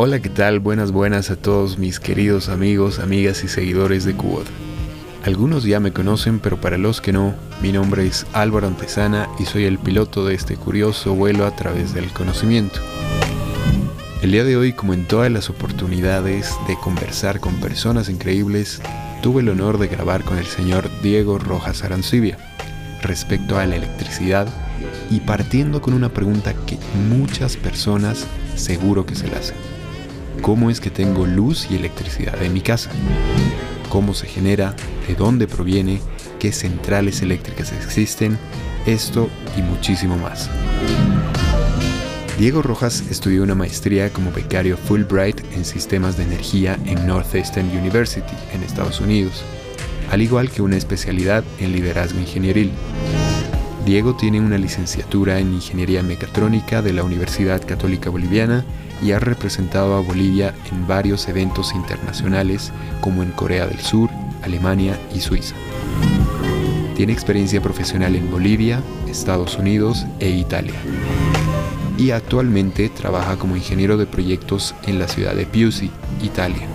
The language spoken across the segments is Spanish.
Hola, ¿qué tal? Buenas, buenas a todos mis queridos amigos, amigas y seguidores de Cubot. Algunos ya me conocen, pero para los que no, mi nombre es Álvaro Antesana y soy el piloto de este curioso vuelo a través del conocimiento. El día de hoy, como en todas las oportunidades de conversar con personas increíbles, tuve el honor de grabar con el señor Diego Rojas Arancibia respecto a la electricidad y partiendo con una pregunta que muchas personas seguro que se la hacen cómo es que tengo luz y electricidad en mi casa, cómo se genera, de dónde proviene, qué centrales eléctricas existen, esto y muchísimo más. Diego Rojas estudió una maestría como becario Fulbright en sistemas de energía en Northeastern University, en Estados Unidos, al igual que una especialidad en liderazgo ingenieril. Diego tiene una licenciatura en Ingeniería Mecatrónica de la Universidad Católica Boliviana y ha representado a Bolivia en varios eventos internacionales como en Corea del Sur, Alemania y Suiza. Tiene experiencia profesional en Bolivia, Estados Unidos e Italia. Y actualmente trabaja como ingeniero de proyectos en la ciudad de Piusi, Italia.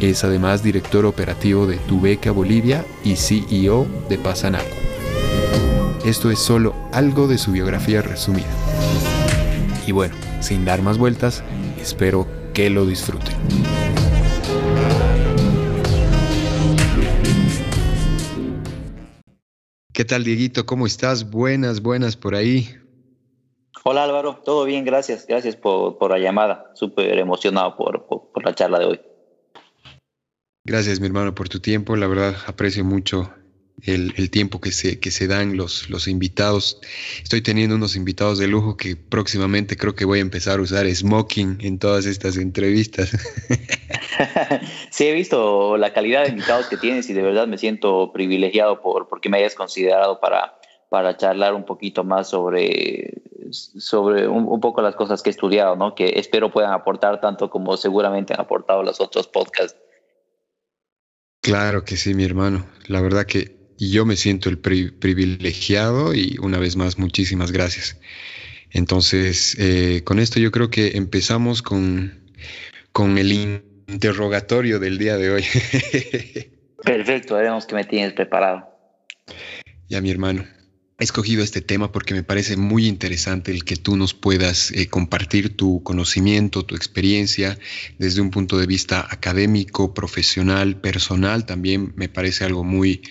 Es además director operativo de Tubeca Bolivia y CEO de Pasanaco. Esto es solo algo de su biografía resumida. Y bueno, sin dar más vueltas, espero que lo disfruten. ¿Qué tal, Dieguito? ¿Cómo estás? Buenas, buenas por ahí. Hola Álvaro, todo bien, gracias. Gracias por, la llamada. Súper emocionado por, por la charla de hoy. Gracias, mi hermano, por tu tiempo. La verdad, aprecio mucho el, tiempo que se, que se dan los, los invitados. Estoy teniendo unos invitados de lujo que próximamente creo que voy a empezar a usar smoking en todas estas entrevistas. sí, he visto la calidad de invitados que tienes y de verdad me siento privilegiado por porque me hayas considerado para, para charlar un poquito más sobre, sobre un, un, poco las cosas que he estudiado, ¿no? que espero puedan aportar tanto como seguramente han aportado los otros podcasts. Claro que sí, mi hermano. La verdad que y yo me siento el privilegiado y una vez más muchísimas gracias. Entonces, eh, con esto yo creo que empezamos con, con el interrogatorio del día de hoy. Perfecto, veremos que me tienes preparado. Ya, mi hermano. He escogido este tema porque me parece muy interesante el que tú nos puedas eh, compartir tu conocimiento, tu experiencia desde un punto de vista académico, profesional, personal. También me parece algo muy,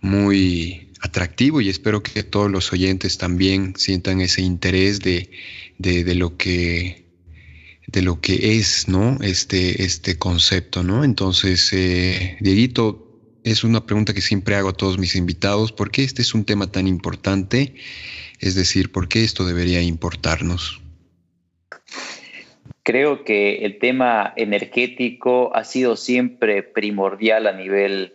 muy atractivo y espero que todos los oyentes también sientan ese interés de, de, lo que de lo que es ¿no? este, este concepto. ¿no? Entonces, eh, Dieguito, es una pregunta que siempre hago a todos mis invitados. ¿Por qué este es un tema tan importante? Es decir, ¿por qué esto debería importarnos? Creo que el tema energético ha sido siempre primordial a nivel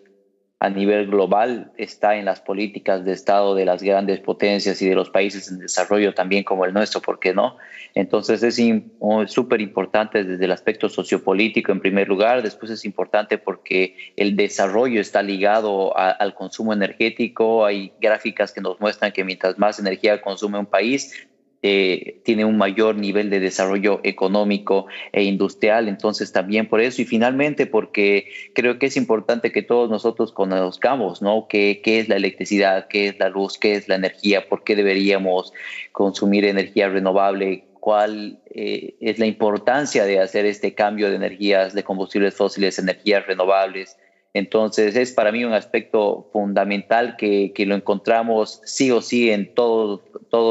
a nivel global está en las políticas de Estado de las grandes potencias y de los países en desarrollo también como el nuestro, ¿por qué no? Entonces es súper importante desde el aspecto sociopolítico en primer lugar, después es importante porque el desarrollo está ligado al consumo energético, hay gráficas que nos muestran que mientras más energía consume un país, eh, tiene un mayor nivel de desarrollo económico e industrial, entonces también por eso y finalmente porque creo que es importante que todos nosotros conozcamos, ¿no? ¿Qué, qué es la electricidad, qué es la luz, qué es la energía, por qué deberíamos consumir energía renovable, cuál eh, es la importancia de hacer este cambio de energías, de combustibles fósiles, energías renovables, entonces es para mí un aspecto fundamental que, lo encontramos sí o sí en todos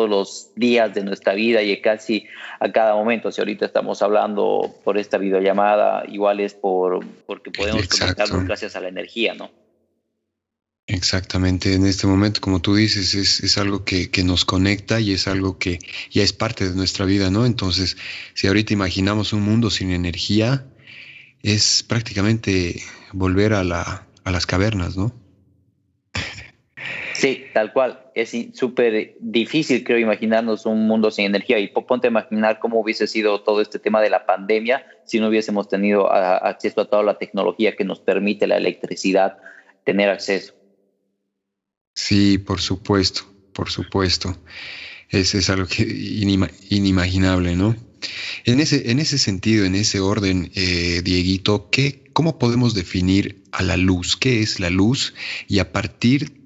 los días de nuestra vida y casi a cada momento. Si ahorita estamos hablando por esta videollamada, igual es por, porque podemos conectarnos gracias a la energía, ¿no? Exactamente, en este momento, como tú dices, es, algo que, que, nos conecta y es algo que ya es parte de nuestra vida, ¿no? Entonces, si ahorita imaginamos un mundo sin energía, es prácticamente volver a, la, a las cavernas, ¿no? Sí, tal cual. Es súper difícil, creo, imaginarnos un mundo sin energía. Y ponte a imaginar cómo hubiese sido todo este tema de la pandemia si no hubiésemos tenido acceso a toda la tecnología que nos permite la electricidad tener acceso. Sí, por supuesto, por supuesto. Es, es algo que inimaginable, ¿no? En ese, en ese sentido, en ese orden, eh, Dieguito, ¿qué, ¿cómo podemos definir a la luz? ¿Qué es la luz? Y a partir,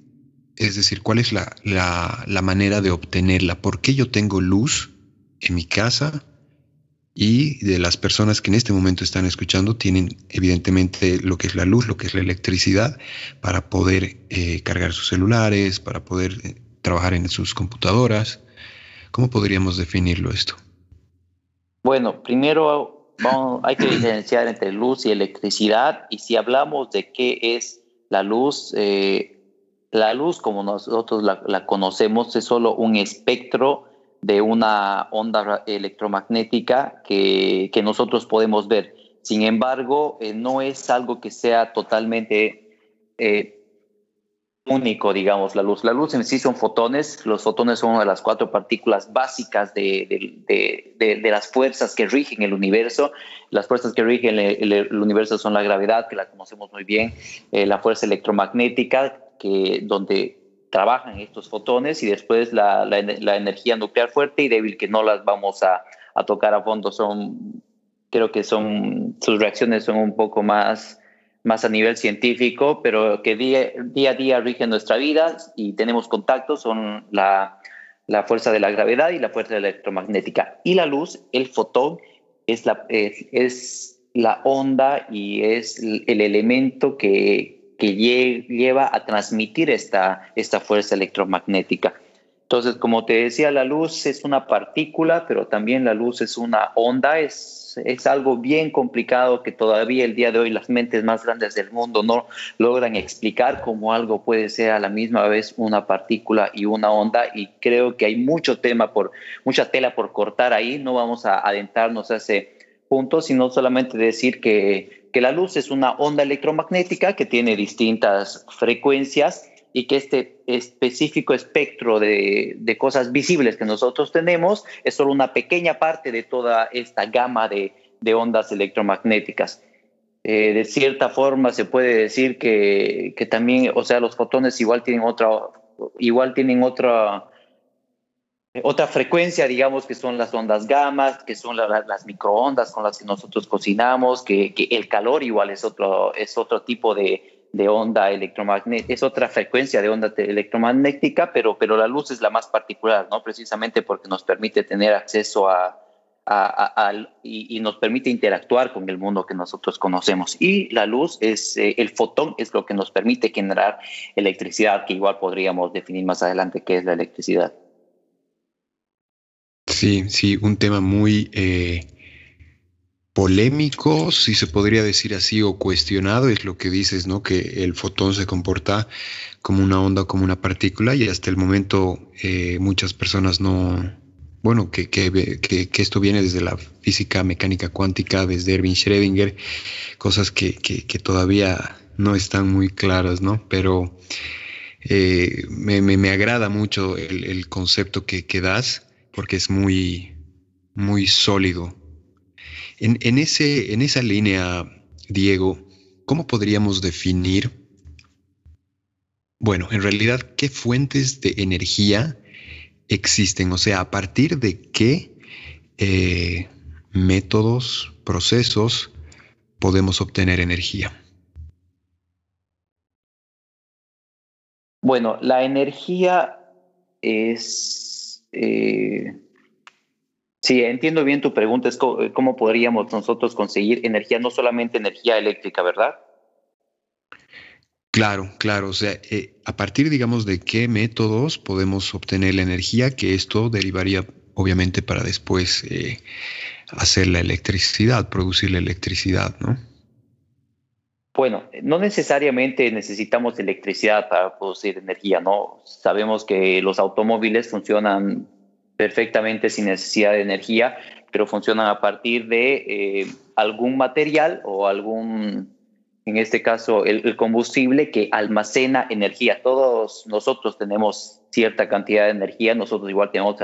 es decir, ¿cuál es la, la manera de obtenerla? ¿Por qué yo tengo luz en mi casa? y de las personas que en este momento están escuchando tienen evidentemente lo que es la luz, lo que es la electricidad para poder eh, cargar sus celulares, para poder eh, trabajar en sus computadoras. ¿Cómo podríamos definirlo esto? Bueno, primero hay que diferenciar entre luz y electricidad y si hablamos de qué es la luz, eh, la luz como nosotros la conocemos es solo un espectro de una onda electromagnética que, nosotros podemos ver. Sin embargo, eh, no es algo que sea totalmente eh, único, digamos, la luz. La luz en sí son fotones. Los fotones son una de las cuatro partículas básicas de, las fuerzas que rigen el universo. Las fuerzas que rigen el, universo son la gravedad, que la conocemos muy bien, eh, la fuerza electromagnética, que donde trabajan estos fotones y después la, energía nuclear fuerte y débil que no las vamos a, a, tocar a fondo son creo que son sus reacciones son un poco más más a nivel científico pero que día, a día rigen nuestra vida y tenemos contacto son la, la fuerza de la gravedad y la fuerza electromagnética y la luz el fotón es la es, es la onda y es el elemento que, que lleva a transmitir esta, esta fuerza electromagnética. Entonces, como te decía, la luz es una partícula, pero también la luz es una onda, es, es algo bien complicado que todavía el día de hoy las mentes más grandes del mundo no logran explicar cómo algo puede ser a la misma vez una partícula y una onda. Y creo que hay mucho tema por, mucha tela por cortar ahí, no vamos a adentrarnos a ese punto, sino solamente decir que que la luz es una onda electromagnética que tiene distintas frecuencias y que este específico espectro de, cosas visibles que nosotros tenemos es solo una pequeña parte de toda esta gama de, ondas electromagnéticas. Eh, de cierta forma se puede decir que, que, también, o sea, los fotones igual tienen otra, igual tienen otra, otra frecuencia, digamos, que son las ondas gamas, que son las microondas con las que nosotros cocinamos, que, el calor igual es otro, es otro tipo de, onda electromagnética, es otra frecuencia de onda electromagnética, pero, pero la luz es la más particular, ¿no? Precisamente porque nos permite tener acceso a, y, nos permite interactuar con el mundo que nosotros conocemos. Y la luz es, eh, el fotón es lo que nos permite generar electricidad, que igual podríamos definir más adelante qué es la electricidad. Sí, sí, un tema muy eh, polémico, si se podría decir así, o cuestionado, es lo que dices, ¿no? Que el fotón se comporta como una onda, como una partícula, y hasta el momento eh, muchas personas no, bueno, que, que, esto viene desde la física mecánica cuántica, desde Erwin Schrödinger, cosas que, todavía no están muy claras, ¿no? Pero eh, me, me, agrada mucho el, el concepto que, das porque es muy, muy sólido. En, ese, en esa línea, Diego, ¿cómo podríamos definir, bueno, en realidad, qué fuentes de energía existen? O sea, a partir de qué eh, métodos, procesos podemos obtener energía. Bueno, la energía es eh, sí, entiendo bien tu pregunta, es cómo, podríamos nosotros conseguir energía, no solamente energía eléctrica, ¿verdad? Claro, claro. O sea, eh, a partir, digamos, de qué métodos podemos obtener la energía, que esto derivaría, obviamente, para después eh, hacer la electricidad, producir la electricidad, ¿no? Bueno, no necesariamente necesitamos electricidad para producir energía, ¿no? Sabemos que los automóviles funcionan perfectamente sin necesidad de energía, pero funcionan a partir de eh, algún material o algún, en este caso, el, combustible que almacena energía. Todos nosotros tenemos cierta cantidad de energía, nosotros igual tenemos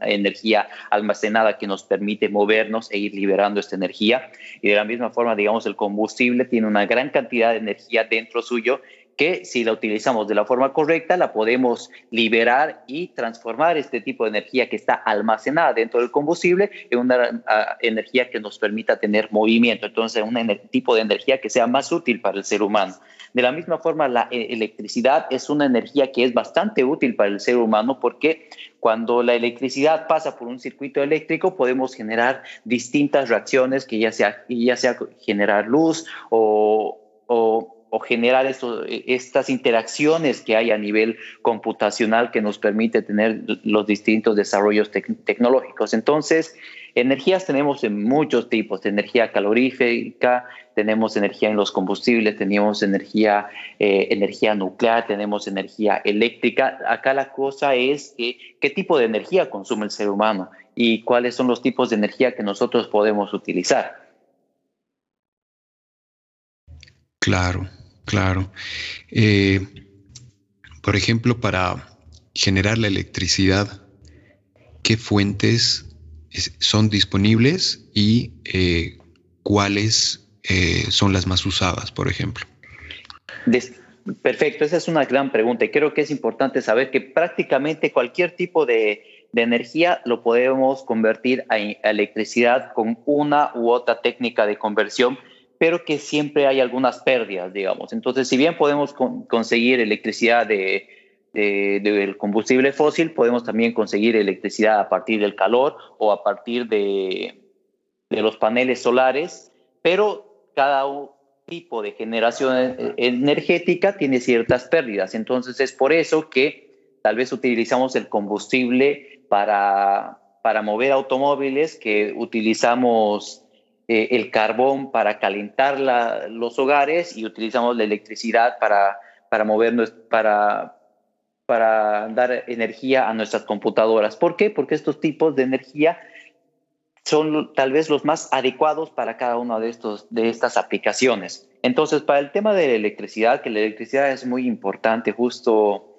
energía almacenada que nos permite movernos e ir liberando esta energía. Y de la misma forma, digamos, el combustible tiene una gran cantidad de energía dentro suyo que si la utilizamos de la forma correcta, la podemos liberar y transformar este tipo de energía que está almacenada dentro del combustible en una energía que nos permita tener movimiento. Entonces, un tipo de energía que sea más útil para el ser humano. De la misma forma, la eh, electricidad es una energía que es bastante útil para el ser humano porque cuando la electricidad pasa por un circuito eléctrico podemos generar distintas reacciones que ya sea, ya sea generar luz o, o o generar e, estas interacciones que hay a nivel computacional que nos permite tener los distintos desarrollos tecnológicos. Entonces, energías tenemos en muchos tipos, energía calorífica, tenemos energía en los combustibles, tenemos energía, eh, energía nuclear, tenemos energía eléctrica. Acá la cosa es qué tipo de energía consume el ser humano y cuáles son los tipos de energía que nosotros podemos utilizar. Claro, Claro. Eh, por ejemplo, para generar la electricidad, ¿qué fuentes son disponibles y eh, cuáles eh, son las más usadas, por ejemplo? Perfecto, esa es una gran pregunta y creo que es importante saber que prácticamente cualquier tipo de, energía lo podemos convertir a electricidad con una u otra técnica de conversión pero que siempre hay algunas pérdidas, digamos. Entonces, si bien podemos conseguir electricidad de, del combustible fósil, podemos también conseguir electricidad a partir del calor o a partir de, de los paneles solares, pero cada tipo de generación e, energética tiene ciertas pérdidas. Entonces, es por eso que tal vez utilizamos el combustible para, para mover automóviles, que utilizamos eh, el carbón para calentar los hogares y utilizamos la electricidad para, para movernos, para, para dar energía a nuestras computadoras. ¿Por qué? Porque estos tipos de energía son tal vez los más adecuados para cada una de, estos, de estas aplicaciones. Entonces, para el tema de la electricidad, que la electricidad es muy importante, justo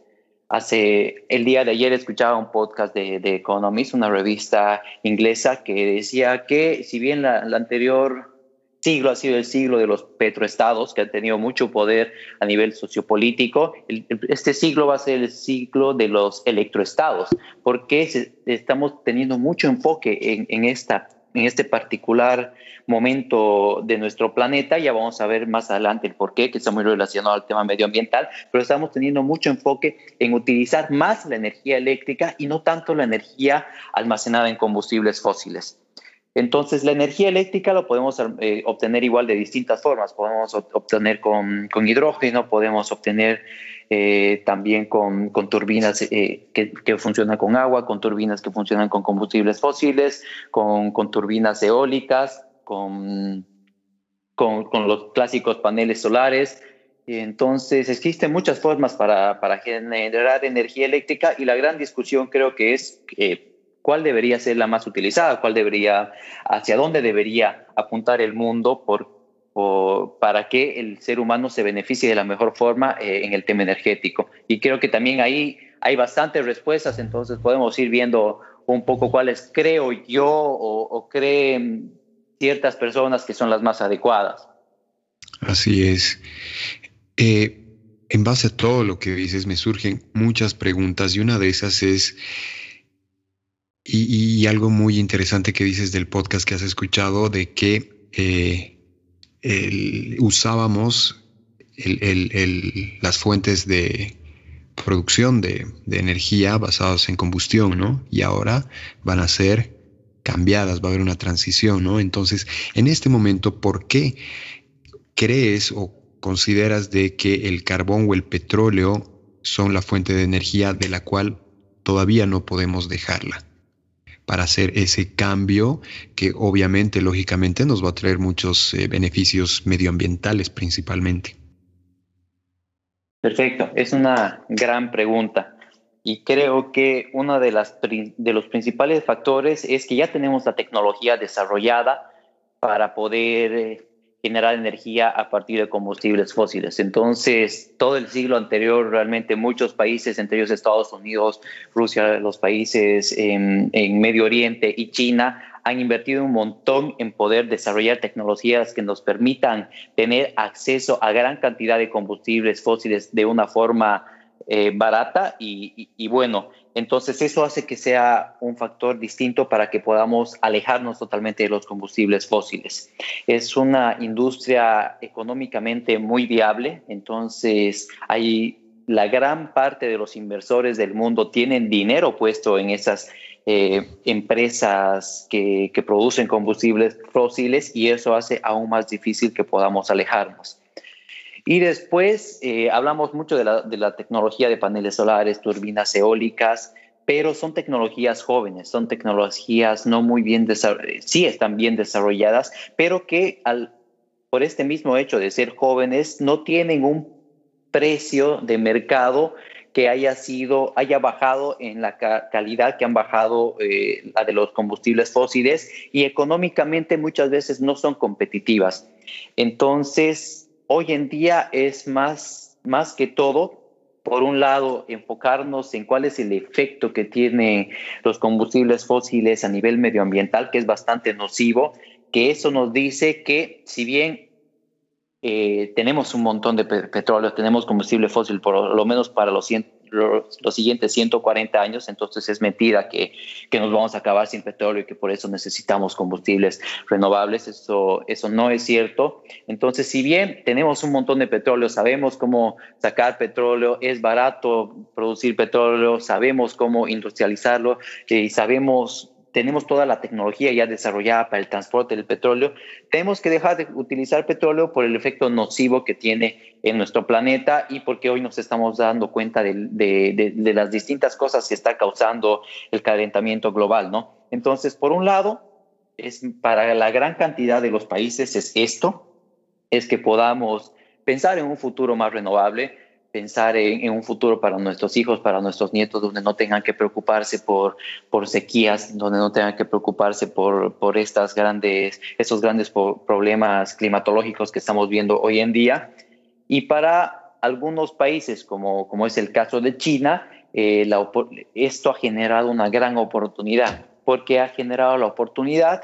Hace el día de ayer escuchaba un podcast de, de Economist, una revista inglesa, que decía que si bien la, anterior siglo ha sido el siglo de los petroestados, que han tenido mucho poder a nivel sociopolítico, este siglo va a ser el siglo de los electroestados, porque estamos teniendo mucho enfoque en, en esta en este particular momento de nuestro planeta. Ya vamos a ver más adelante el porqué, que está muy relacionado al tema medioambiental, pero estamos teniendo mucho enfoque en utilizar más la energía eléctrica y no tanto la energía almacenada en combustibles fósiles. Entonces, la energía eléctrica lo podemos eh, obtener igual de distintas formas. Podemos obtener con, con hidrógeno, podemos obtener eh, también con, con turbinas eh, que, que, funcionan con agua, con turbinas que funcionan con combustibles fósiles, con, con turbinas eólicas, con, con, con, los clásicos paneles solares. Entonces, existen muchas formas para, para generar energía eléctrica y la gran discusión creo que es cuál debería ser la más utilizada, cuál debería, hacia dónde debería apuntar el mundo por para que el ser humano se beneficie de la mejor forma eh, en el tema energético. Y creo que también ahí hay bastantes respuestas, entonces podemos ir viendo un poco cuáles creo yo o, creen ciertas personas que son las más adecuadas. Así es. Eh, en base a todo lo que dices, me surgen muchas preguntas y una de esas es, y, algo muy interesante que dices del podcast que has escuchado, de que eh, usábamos las fuentes de producción de, energía basadas en combustión, ¿no? Y ahora van a ser cambiadas, va a haber una transición, ¿no? Entonces, en este momento, ¿por qué crees o consideras de que el carbón o el petróleo son la fuente de energía de la cual todavía no podemos dejarla? Para hacer ese cambio que obviamente, lógicamente, nos va a traer muchos eh, beneficios medioambientales principalmente. Perfecto, es una gran pregunta. Y creo que uno de, los principales factores es que ya tenemos la tecnología desarrollada para poder eh, generar energía a partir de combustibles fósiles. Entonces, todo el siglo anterior, realmente muchos países, entre ellos Estados Unidos, Rusia, los países en, Medio Oriente y China, han invertido un montón en poder desarrollar tecnologías que nos permitan tener acceso a gran cantidad de combustibles fósiles de una forma eh, barata y, bueno, entonces eso hace que sea un factor distinto para que podamos alejarnos totalmente de los combustibles fósiles. Es una industria económicamente muy viable, entonces hay la gran parte de los inversores del mundo tienen dinero puesto en esas eh, empresas que, que, producen combustibles fósiles y eso hace aún más difícil que podamos alejarnos. Y después eh, hablamos mucho de la, de la tecnología de paneles solares, turbinas eólicas, pero son tecnologías jóvenes, son tecnologías no muy bien desarrolladas, sí están bien desarrolladas, pero que al, por este mismo hecho de ser jóvenes no tienen un precio de mercado que haya sido, haya bajado en la calidad que han bajado eh, la de los combustibles fósiles y económicamente muchas veces no son competitivas. Entonces, hoy en día es más, más que todo, por un lado, enfocarnos en cuál es el efecto que tienen los combustibles fósiles a nivel medioambiental, que es bastante nocivo, que eso nos dice que si bien eh, tenemos un montón de petróleo, tenemos combustible fósil por lo menos para los, los, siguientes 140 años, entonces es mentira que, que, nos vamos a acabar sin petróleo y que por eso necesitamos combustibles renovables, eso, eso no es cierto. Entonces, si bien tenemos un montón de petróleo, sabemos cómo sacar petróleo, es barato producir petróleo, sabemos cómo industrializarlo y eh, sabemos tenemos toda la tecnología ya desarrollada para el transporte del petróleo, tenemos que dejar de utilizar petróleo por el efecto nocivo que tiene en nuestro planeta y porque hoy nos estamos dando cuenta de, las distintas cosas que está causando el calentamiento global, ¿no? Entonces, por un lado, es para la gran cantidad de los países es esto, es que podamos pensar en un futuro más renovable, pensar en, un futuro para nuestros hijos, para nuestros nietos, donde no tengan que preocuparse por, por sequías, donde no tengan que preocuparse por, por estas grandes, estos grandes problemas climatológicos que estamos viendo hoy en día. Y para algunos países, como, como es el caso de China, eh, esto ha generado una gran oportunidad, porque ha generado la oportunidad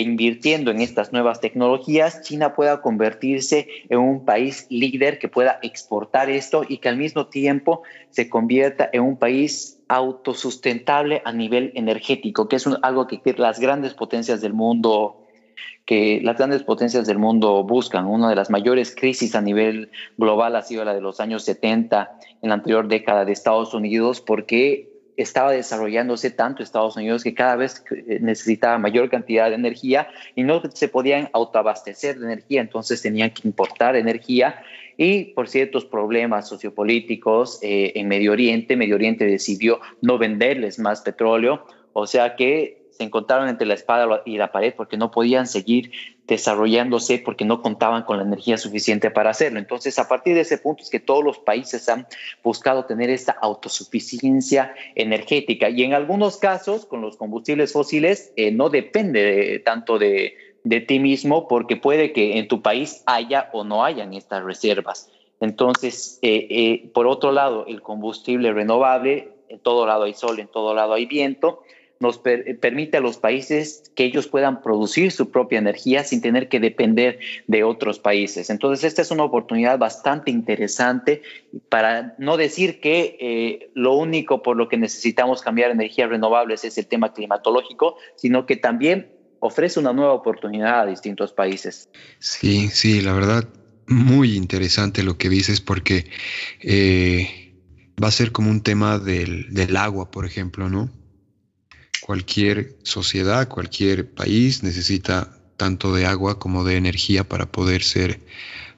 invirtiendo en estas nuevas tecnologías, China pueda convertirse en un país líder que pueda exportar esto y que al mismo tiempo se convierta en un país autosustentable a nivel energético, que es algo que las grandes potencias del mundo que las grandes potencias del mundo buscan. Una de las mayores crisis a nivel global ha sido la de los años 70 en la anterior década de Estados Unidos, porque estaba desarrollándose tanto Estados Unidos que cada vez eh, necesitaba mayor cantidad de energía y no se podían autoabastecer de energía, entonces tenían que importar energía. Y por ciertos problemas sociopolíticos eh, en Medio Oriente, Medio Oriente decidió no venderles más petróleo, o sea que se encontraron entre la espada y la pared porque no podían seguir desarrollándose porque no contaban con la energía suficiente para hacerlo. Entonces, a partir de ese punto es que todos los países han buscado tener esta autosuficiencia energética y en algunos casos con los combustibles fósiles eh, no depende tanto de, de ti mismo porque puede que en tu país haya o no hayan estas reservas. Entonces, eh, eh, por otro lado, el combustible renovable, en todo lado hay sol, en todo lado hay viento, nos permite a los países que ellos puedan producir su propia energía sin tener que depender de otros países. Entonces, esta es una oportunidad bastante interesante para no decir que eh, lo único por lo que necesitamos cambiar energías renovables es el tema climatológico, sino que también ofrece una nueva oportunidad a distintos países. Sí, sí, la verdad, muy interesante lo que dices porque eh, va a ser como un tema del, del agua, por ejemplo, ¿no? Cualquier sociedad, cualquier país necesita tanto de agua como de energía para poder ser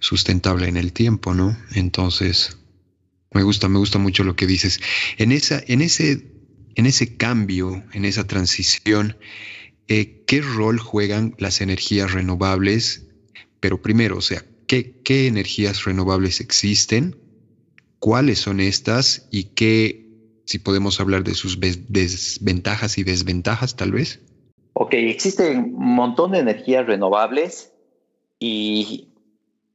sustentable en el tiempo, ¿no? Entonces, me gusta, me gusta mucho lo que dices. En, esa, en, ese, en ese cambio, en esa transición, eh, ¿qué rol juegan las energías renovables? Pero primero, o sea, ¿qué, ¿qué energías renovables existen? ¿Cuáles son estas? ¿Y qué si podemos hablar de sus desventajas y desventajas tal vez. Ok, existen un montón de energías renovables y,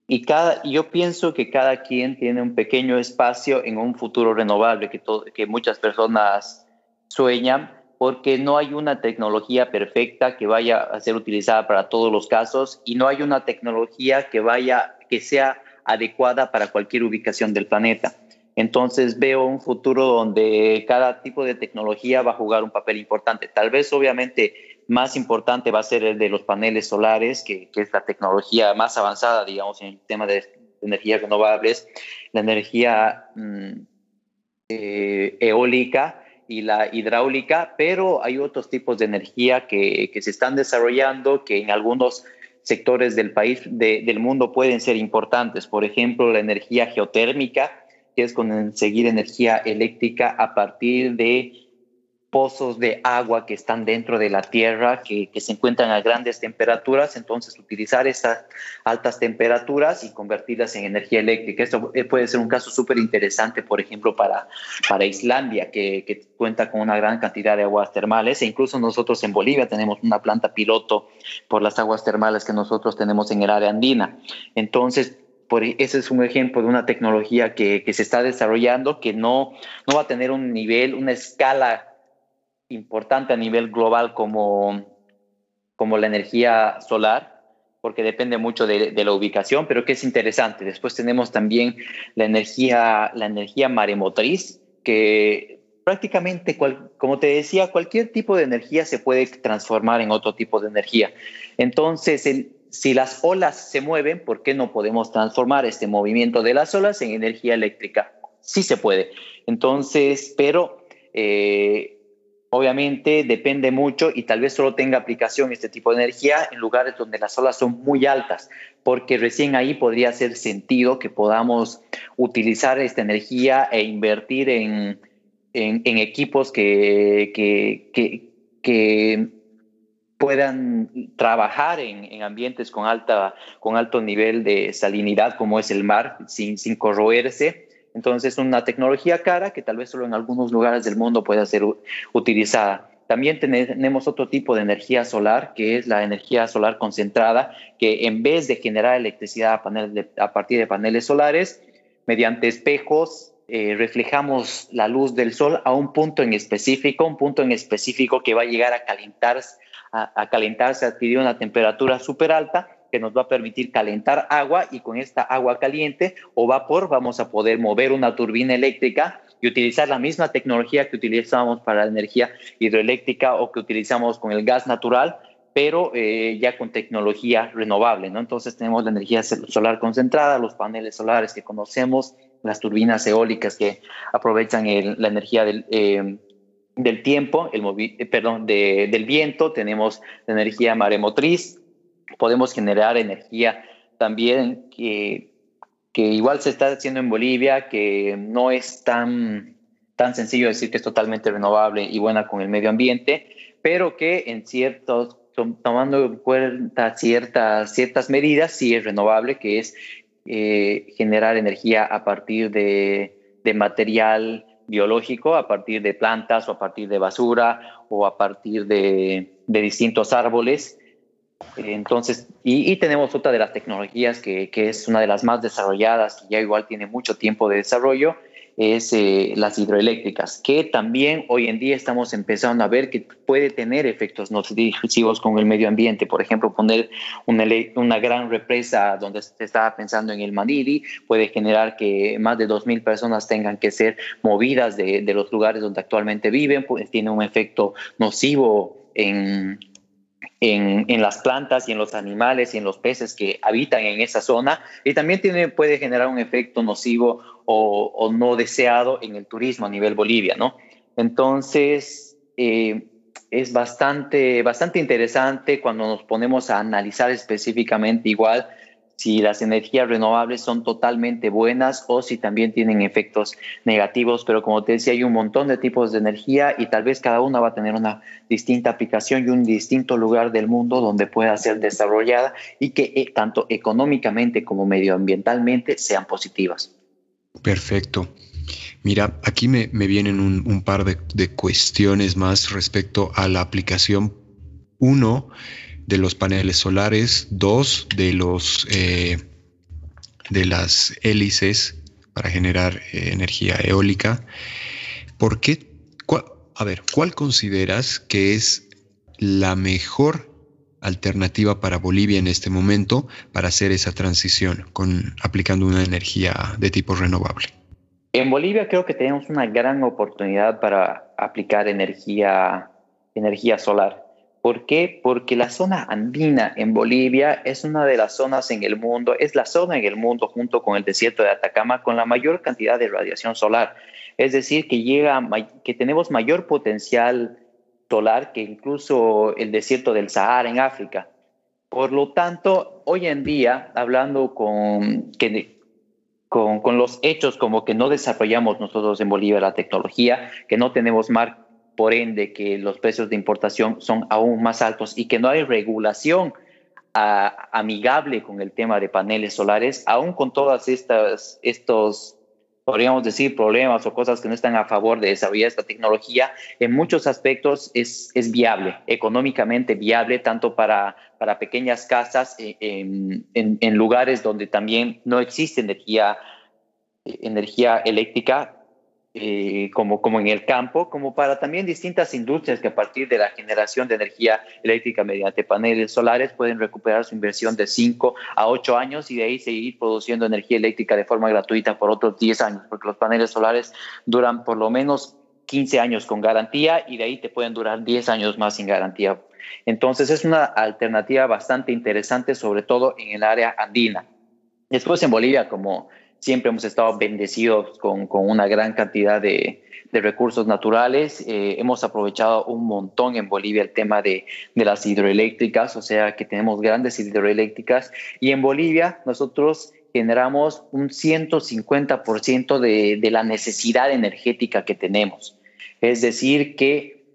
y cada, yo pienso que cada quien tiene un pequeño espacio en un futuro renovable que, que muchas personas sueñan, porque no hay una tecnología perfecta que vaya a ser utilizada para todos los casos y no hay una tecnología que vaya que sea adecuada para cualquier ubicación del planeta. Entonces veo un futuro donde cada tipo de tecnología va a jugar un papel importante. Tal vez obviamente más importante va a ser el de los paneles solares, que, es la tecnología más avanzada, digamos, en el tema de energías renovables, la energía mm, eh, eólica y la hidráulica, pero hay otros tipos de energía que, se están desarrollando que en algunos sectores del país, del mundo pueden ser importantes. Por ejemplo, la energía geotérmica, que es conseguir energía eléctrica a partir de pozos de agua que están dentro de la tierra, que, se encuentran a grandes temperaturas, entonces utilizar esas altas temperaturas y convertirlas en energía eléctrica. Esto eh, puede ser un caso súper interesante, por ejemplo, para, para Islandia, que, que, cuenta con una gran cantidad de aguas termales, e incluso nosotros en Bolivia tenemos una planta piloto por las aguas termales que nosotros tenemos en el área andina. Entonces, por, e, ese es un ejemplo de una tecnología que, que, se está desarrollando que no, no va a tener un nivel, una escala importante a nivel global como, como la energía solar, porque depende mucho de, la ubicación, pero que es interesante. Después tenemos también la energía, la energía maremotriz, que prácticamente, como te decía, cualquier tipo de energía se puede transformar en otro tipo de energía. Entonces, si las olas se mueven, ¿por qué no podemos transformar este movimiento de las olas en energía eléctrica? Sí se puede. Entonces, pero eh, Obviamente depende mucho y tal vez solo tenga aplicación este tipo de energía en lugares donde las olas son muy altas, porque recién ahí podría hacer sentido que podamos utilizar esta energía e invertir en, en, equipos que, que, que, puedan trabajar en, en, ambientes con, alta, con alto nivel de salinidad como es el mar, sin, sin corroerse entonces, es una tecnología cara que tal vez solo en algunos lugares del mundo pueda ser utilizada. También tenemos otro tipo de energía solar, que es la energía solar concentrada, que en vez de generar electricidad a, partir de paneles solares, mediante espejos eh, reflejamos la luz del sol a un punto en específico, un punto en específico que va a llegar a calentarse, a, calentarse, adquirir una temperatura súper alta que nos va a permitir calentar agua y con esta agua caliente o vapor vamos a poder mover una turbina eléctrica y utilizar la misma tecnología que utilizamos para la energía hidroeléctrica o que utilizamos con el gas natural, pero eh, ya con tecnología renovable, ¿no? Entonces tenemos la energía solar concentrada, los paneles solares que conocemos, las turbinas eólicas que aprovechan la energía del, eh, del tiempo, el eh, perdón, del viento, tenemos energía maremotriz, podemos generar energía también que, que igual se está haciendo en Bolivia, que no es tan, tan sencillo decir que es totalmente renovable y buena con el medio ambiente, pero que en ciertos, tomando en cuenta ciertas, ciertas medidas, sí es renovable, que es eh, generar energía a partir de, de material biológico, a partir de plantas o a partir de basura o a partir de, distintos árboles. Entonces, y, tenemos otra de las tecnologías que, es una de las más desarrolladas, que ya igual tiene mucho tiempo de desarrollo, es eh, las hidroeléctricas, que también hoy en día estamos empezando a ver que puede tener efectos nocivos con el medio ambiente. Por ejemplo, poner una, gran represa donde se estaba pensando en el Manili puede generar que más de 2.000 personas tengan que ser movidas de, de los lugares donde actualmente viven, pues tiene un efecto nocivo en, en, las plantas y en los animales y en los peces que habitan en esa zona y también tiene, puede generar un efecto nocivo o, no deseado en el turismo a nivel Bolivia, ¿no? Entonces, eh, es bastante, bastante interesante cuando nos ponemos a analizar específicamente igual si las energías renovables son totalmente buenas o si también tienen efectos negativos, pero como te decía, hay un montón de tipos de energía y tal vez cada una va a tener una distinta aplicación y un distinto lugar del mundo donde pueda ser desarrollada y que eh, tanto económicamente como medioambientalmente sean positivas. Perfecto. Mira, aquí me, vienen un, par de, de cuestiones más respecto a la aplicación. Uno, de los paneles solares, dos de los eh, de las hélices para generar eh, energía eólica. ¿Por qué? a ver, ¿cuál consideras que es la mejor alternativa para Bolivia en este momento para hacer esa transición con aplicando una energía de tipo renovable? En Bolivia creo que tenemos una gran oportunidad para aplicar energía, energía solar. ¿Por qué? Porque la zona andina en Bolivia es una de las zonas en el mundo, es la zona en el mundo junto con el desierto de Atacama con la mayor cantidad de radiación solar. Es decir, que, llega, que tenemos mayor potencial solar que incluso el desierto del Sahara en África. Por lo tanto, hoy en día, hablando con, con, los hechos como que no desarrollamos nosotros en Bolivia la tecnología, que no tenemos mar por ende que los precios de importación son aún más altos y que no hay regulación amigable con el tema de paneles solares, aún con todas estas, estos, podríamos decir, problemas o cosas que no están a favor de desarrollar esta tecnología, en muchos aspectos es, es viable, económicamente viable, tanto para, para pequeñas casas eh, en, en, en lugares donde también no existe energía, energía eléctrica, eh, como, como en el campo, como para también distintas industrias que a partir de la generación de energía eléctrica mediante paneles solares pueden recuperar su inversión de 5 a 8 años y de ahí seguir produciendo energía eléctrica de forma gratuita por otros 10 años, porque los paneles solares duran por lo menos 15 años con garantía y de ahí te pueden durar 10 años más sin garantía. Entonces es una alternativa bastante interesante, sobre todo en el área andina. Después en Bolivia, como siempre hemos estado bendecidos con, una gran cantidad de, recursos naturales. Eh, hemos aprovechado un montón en Bolivia el tema de, las hidroeléctricas, o sea que tenemos grandes hidroeléctricas. Y en Bolivia nosotros generamos un 150% de, de la necesidad energética que tenemos. Es decir, que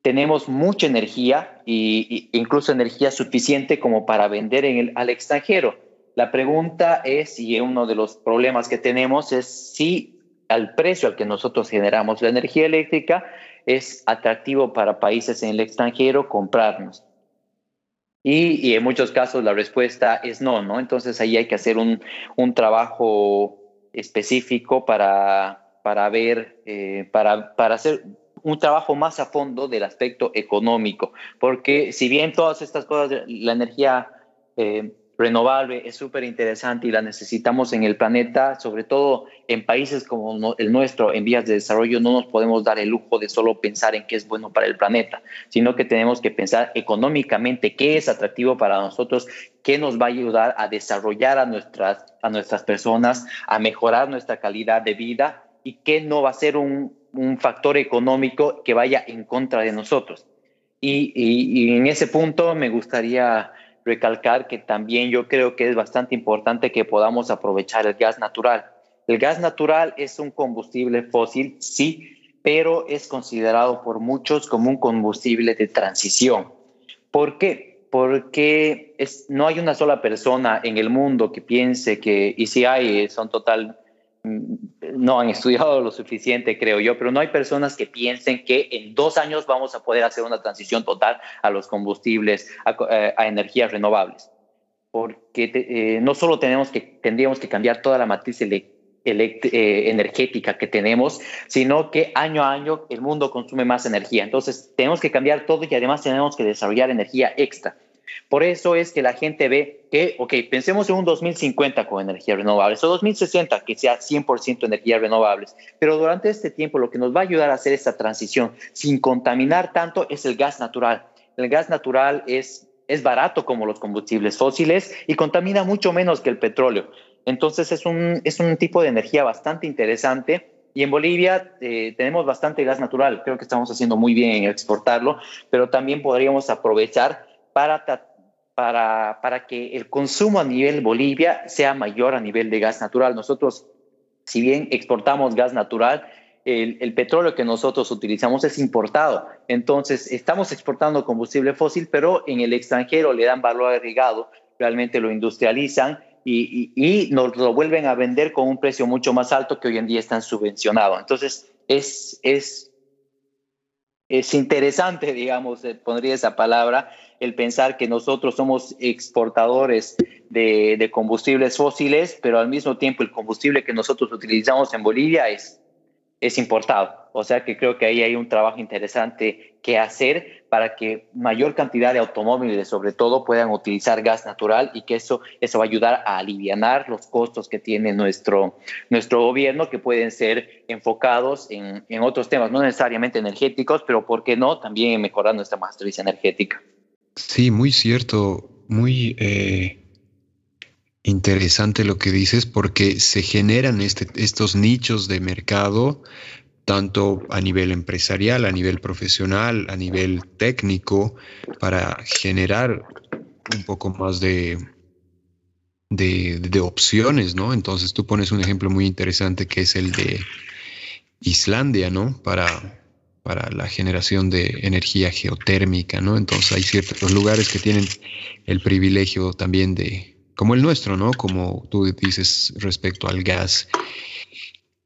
tenemos mucha energía e incluso energía suficiente como para vender en el, al extranjero. La pregunta es, y uno de los problemas que tenemos es si al precio al que nosotros generamos la energía eléctrica es atractivo para países en el extranjero comprarnos. Y, en muchos casos la respuesta es no, ¿no? Entonces ahí hay que hacer un, un trabajo específico para, para ver, eh, para, para hacer un trabajo más a fondo del aspecto económico, porque si bien todas estas cosas, la energía eh, renovable es súper interesante y la necesitamos en el planeta, sobre todo en países como el nuestro, en vías de desarrollo, no nos podemos dar el lujo de solo pensar en qué es bueno para el planeta, sino que tenemos que pensar económicamente qué es atractivo para nosotros, qué nos va a ayudar a desarrollar a nuestras, a nuestras personas, a mejorar nuestra calidad de vida y qué no va a ser un, un factor económico que vaya en contra de nosotros. y, y en ese punto me gustaría recalcar que también yo creo que es bastante importante que podamos aprovechar el gas natural. El gas natural es un combustible fósil, sí, pero es considerado por muchos como un combustible de transición. ¿Por qué? Porque es, no hay una sola persona en el mundo que piense que, y si hay, son total, no han estudiado lo suficiente, creo yo, pero no hay personas que piensen que en dos años vamos a poder hacer una transición total a los combustibles, a, eh, energías renovables. Porque eh, no solo tenemos que, tendríamos que cambiar toda la matriz eh, energética que tenemos, sino que año a año el mundo consume más energía. Entonces tenemos que cambiar todo y además tenemos que desarrollar energía extra. Por eso es que la gente ve que, ok, pensemos en un 2050 con energías renovables o 2060 que sea 100% energías renovables, pero durante este tiempo lo que nos va a ayudar a hacer esta transición sin contaminar tanto es el gas natural. El gas natural es, es barato como los combustibles fósiles y contamina mucho menos que el petróleo. Entonces es un, es un tipo de energía bastante interesante. Y en Bolivia eh, tenemos bastante gas natural, creo que estamos haciendo muy bien en exportarlo, pero también podríamos aprovechar para para, para que el consumo a nivel Bolivia sea mayor a nivel de gas natural. Nosotros, si bien exportamos gas natural, el, el, petróleo que nosotros utilizamos es importado. Entonces, estamos exportando combustible fósil, pero en el extranjero le dan valor agregado, realmente lo industrializan y, y, y, nos lo vuelven a vender con un precio mucho más alto que hoy en día están subvencionado. Entonces, es, es es interesante, digamos, eh, pondría esa palabra, el pensar que nosotros somos exportadores de, de, combustibles fósiles, pero al mismo tiempo el combustible que nosotros utilizamos en Bolivia es es importado. O sea que creo que ahí hay un trabajo interesante que hacer para que mayor cantidad de automóviles, sobre todo, puedan utilizar gas natural y que eso, eso va a ayudar a aliviar los costos que tiene nuestro, nuestro gobierno, que pueden ser enfocados en, en otros temas, no necesariamente energéticos, pero ¿por qué no? También mejorar nuestra matriz energética. Sí, muy cierto, muy... Eh interesante lo que dices porque se generan este, estos nichos de mercado tanto a nivel empresarial, a nivel profesional, a nivel técnico, para generar un poco más de, de, opciones, ¿no? Entonces tú pones un ejemplo muy interesante que es el de Islandia, ¿no? Para, para la generación de energía geotérmica, ¿no? Entonces hay ciertos lugares que tienen el privilegio también de, como el nuestro, ¿no? Como tú dices respecto al gas.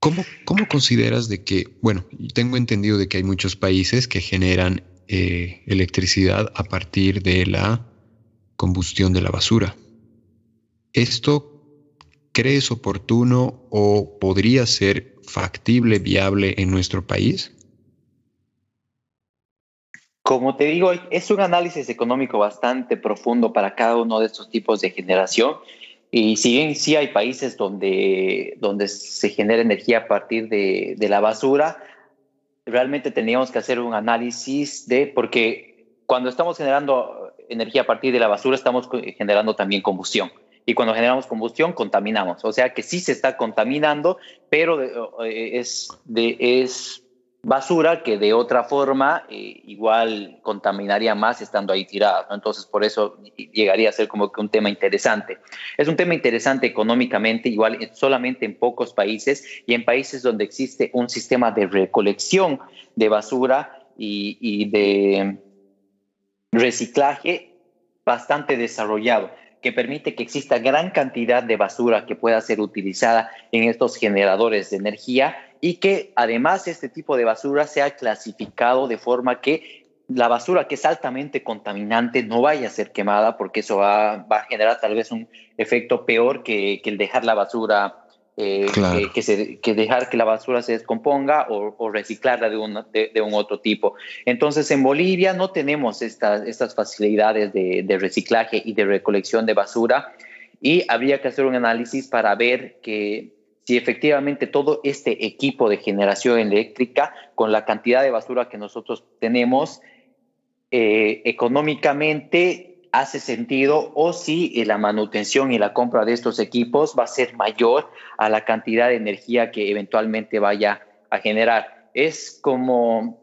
¿Cómo, cómo consideras de que, bueno, tengo entendido de que hay muchos países que generan eh, electricidad a partir de la combustión de la basura? ¿Esto crees oportuno o podría ser factible, viable en nuestro país? Como te digo, es un análisis económico bastante profundo para cada uno de estos tipos de generación. Y si bien sí hay países donde, donde se genera energía a partir de, de la basura, realmente teníamos que hacer un análisis de, porque cuando estamos generando energía a partir de la basura, estamos generando también combustión. Y cuando generamos combustión, contaminamos. O sea que sí se está contaminando, pero eh, es, de, es basura que de otra forma eh, igual contaminaría más estando ahí tirada. Entonces, por eso llegaría a ser como que un tema interesante. Es un tema interesante económicamente, igual solamente en pocos países y en países donde existe un sistema de recolección de basura y, y de reciclaje bastante desarrollado que permite que exista gran cantidad de basura que pueda ser utilizada en estos generadores de energía y que además este tipo de basura sea clasificado de forma que la basura que es altamente contaminante no vaya a ser quemada porque eso va, a generar tal vez un efecto peor que, el dejar la basura, eh, que, se, que, dejar que la basura se descomponga o, reciclarla de un, de, un, otro tipo. Entonces en Bolivia no tenemos estas, estas facilidades de, de reciclaje y de recolección de basura y habría que hacer un análisis para ver que si efectivamente todo este equipo de generación eléctrica, con la cantidad de basura que nosotros tenemos, eh, económicamente hace sentido o si eh, la manutención y la compra de estos equipos va a ser mayor a la cantidad de energía que eventualmente vaya a generar. Es como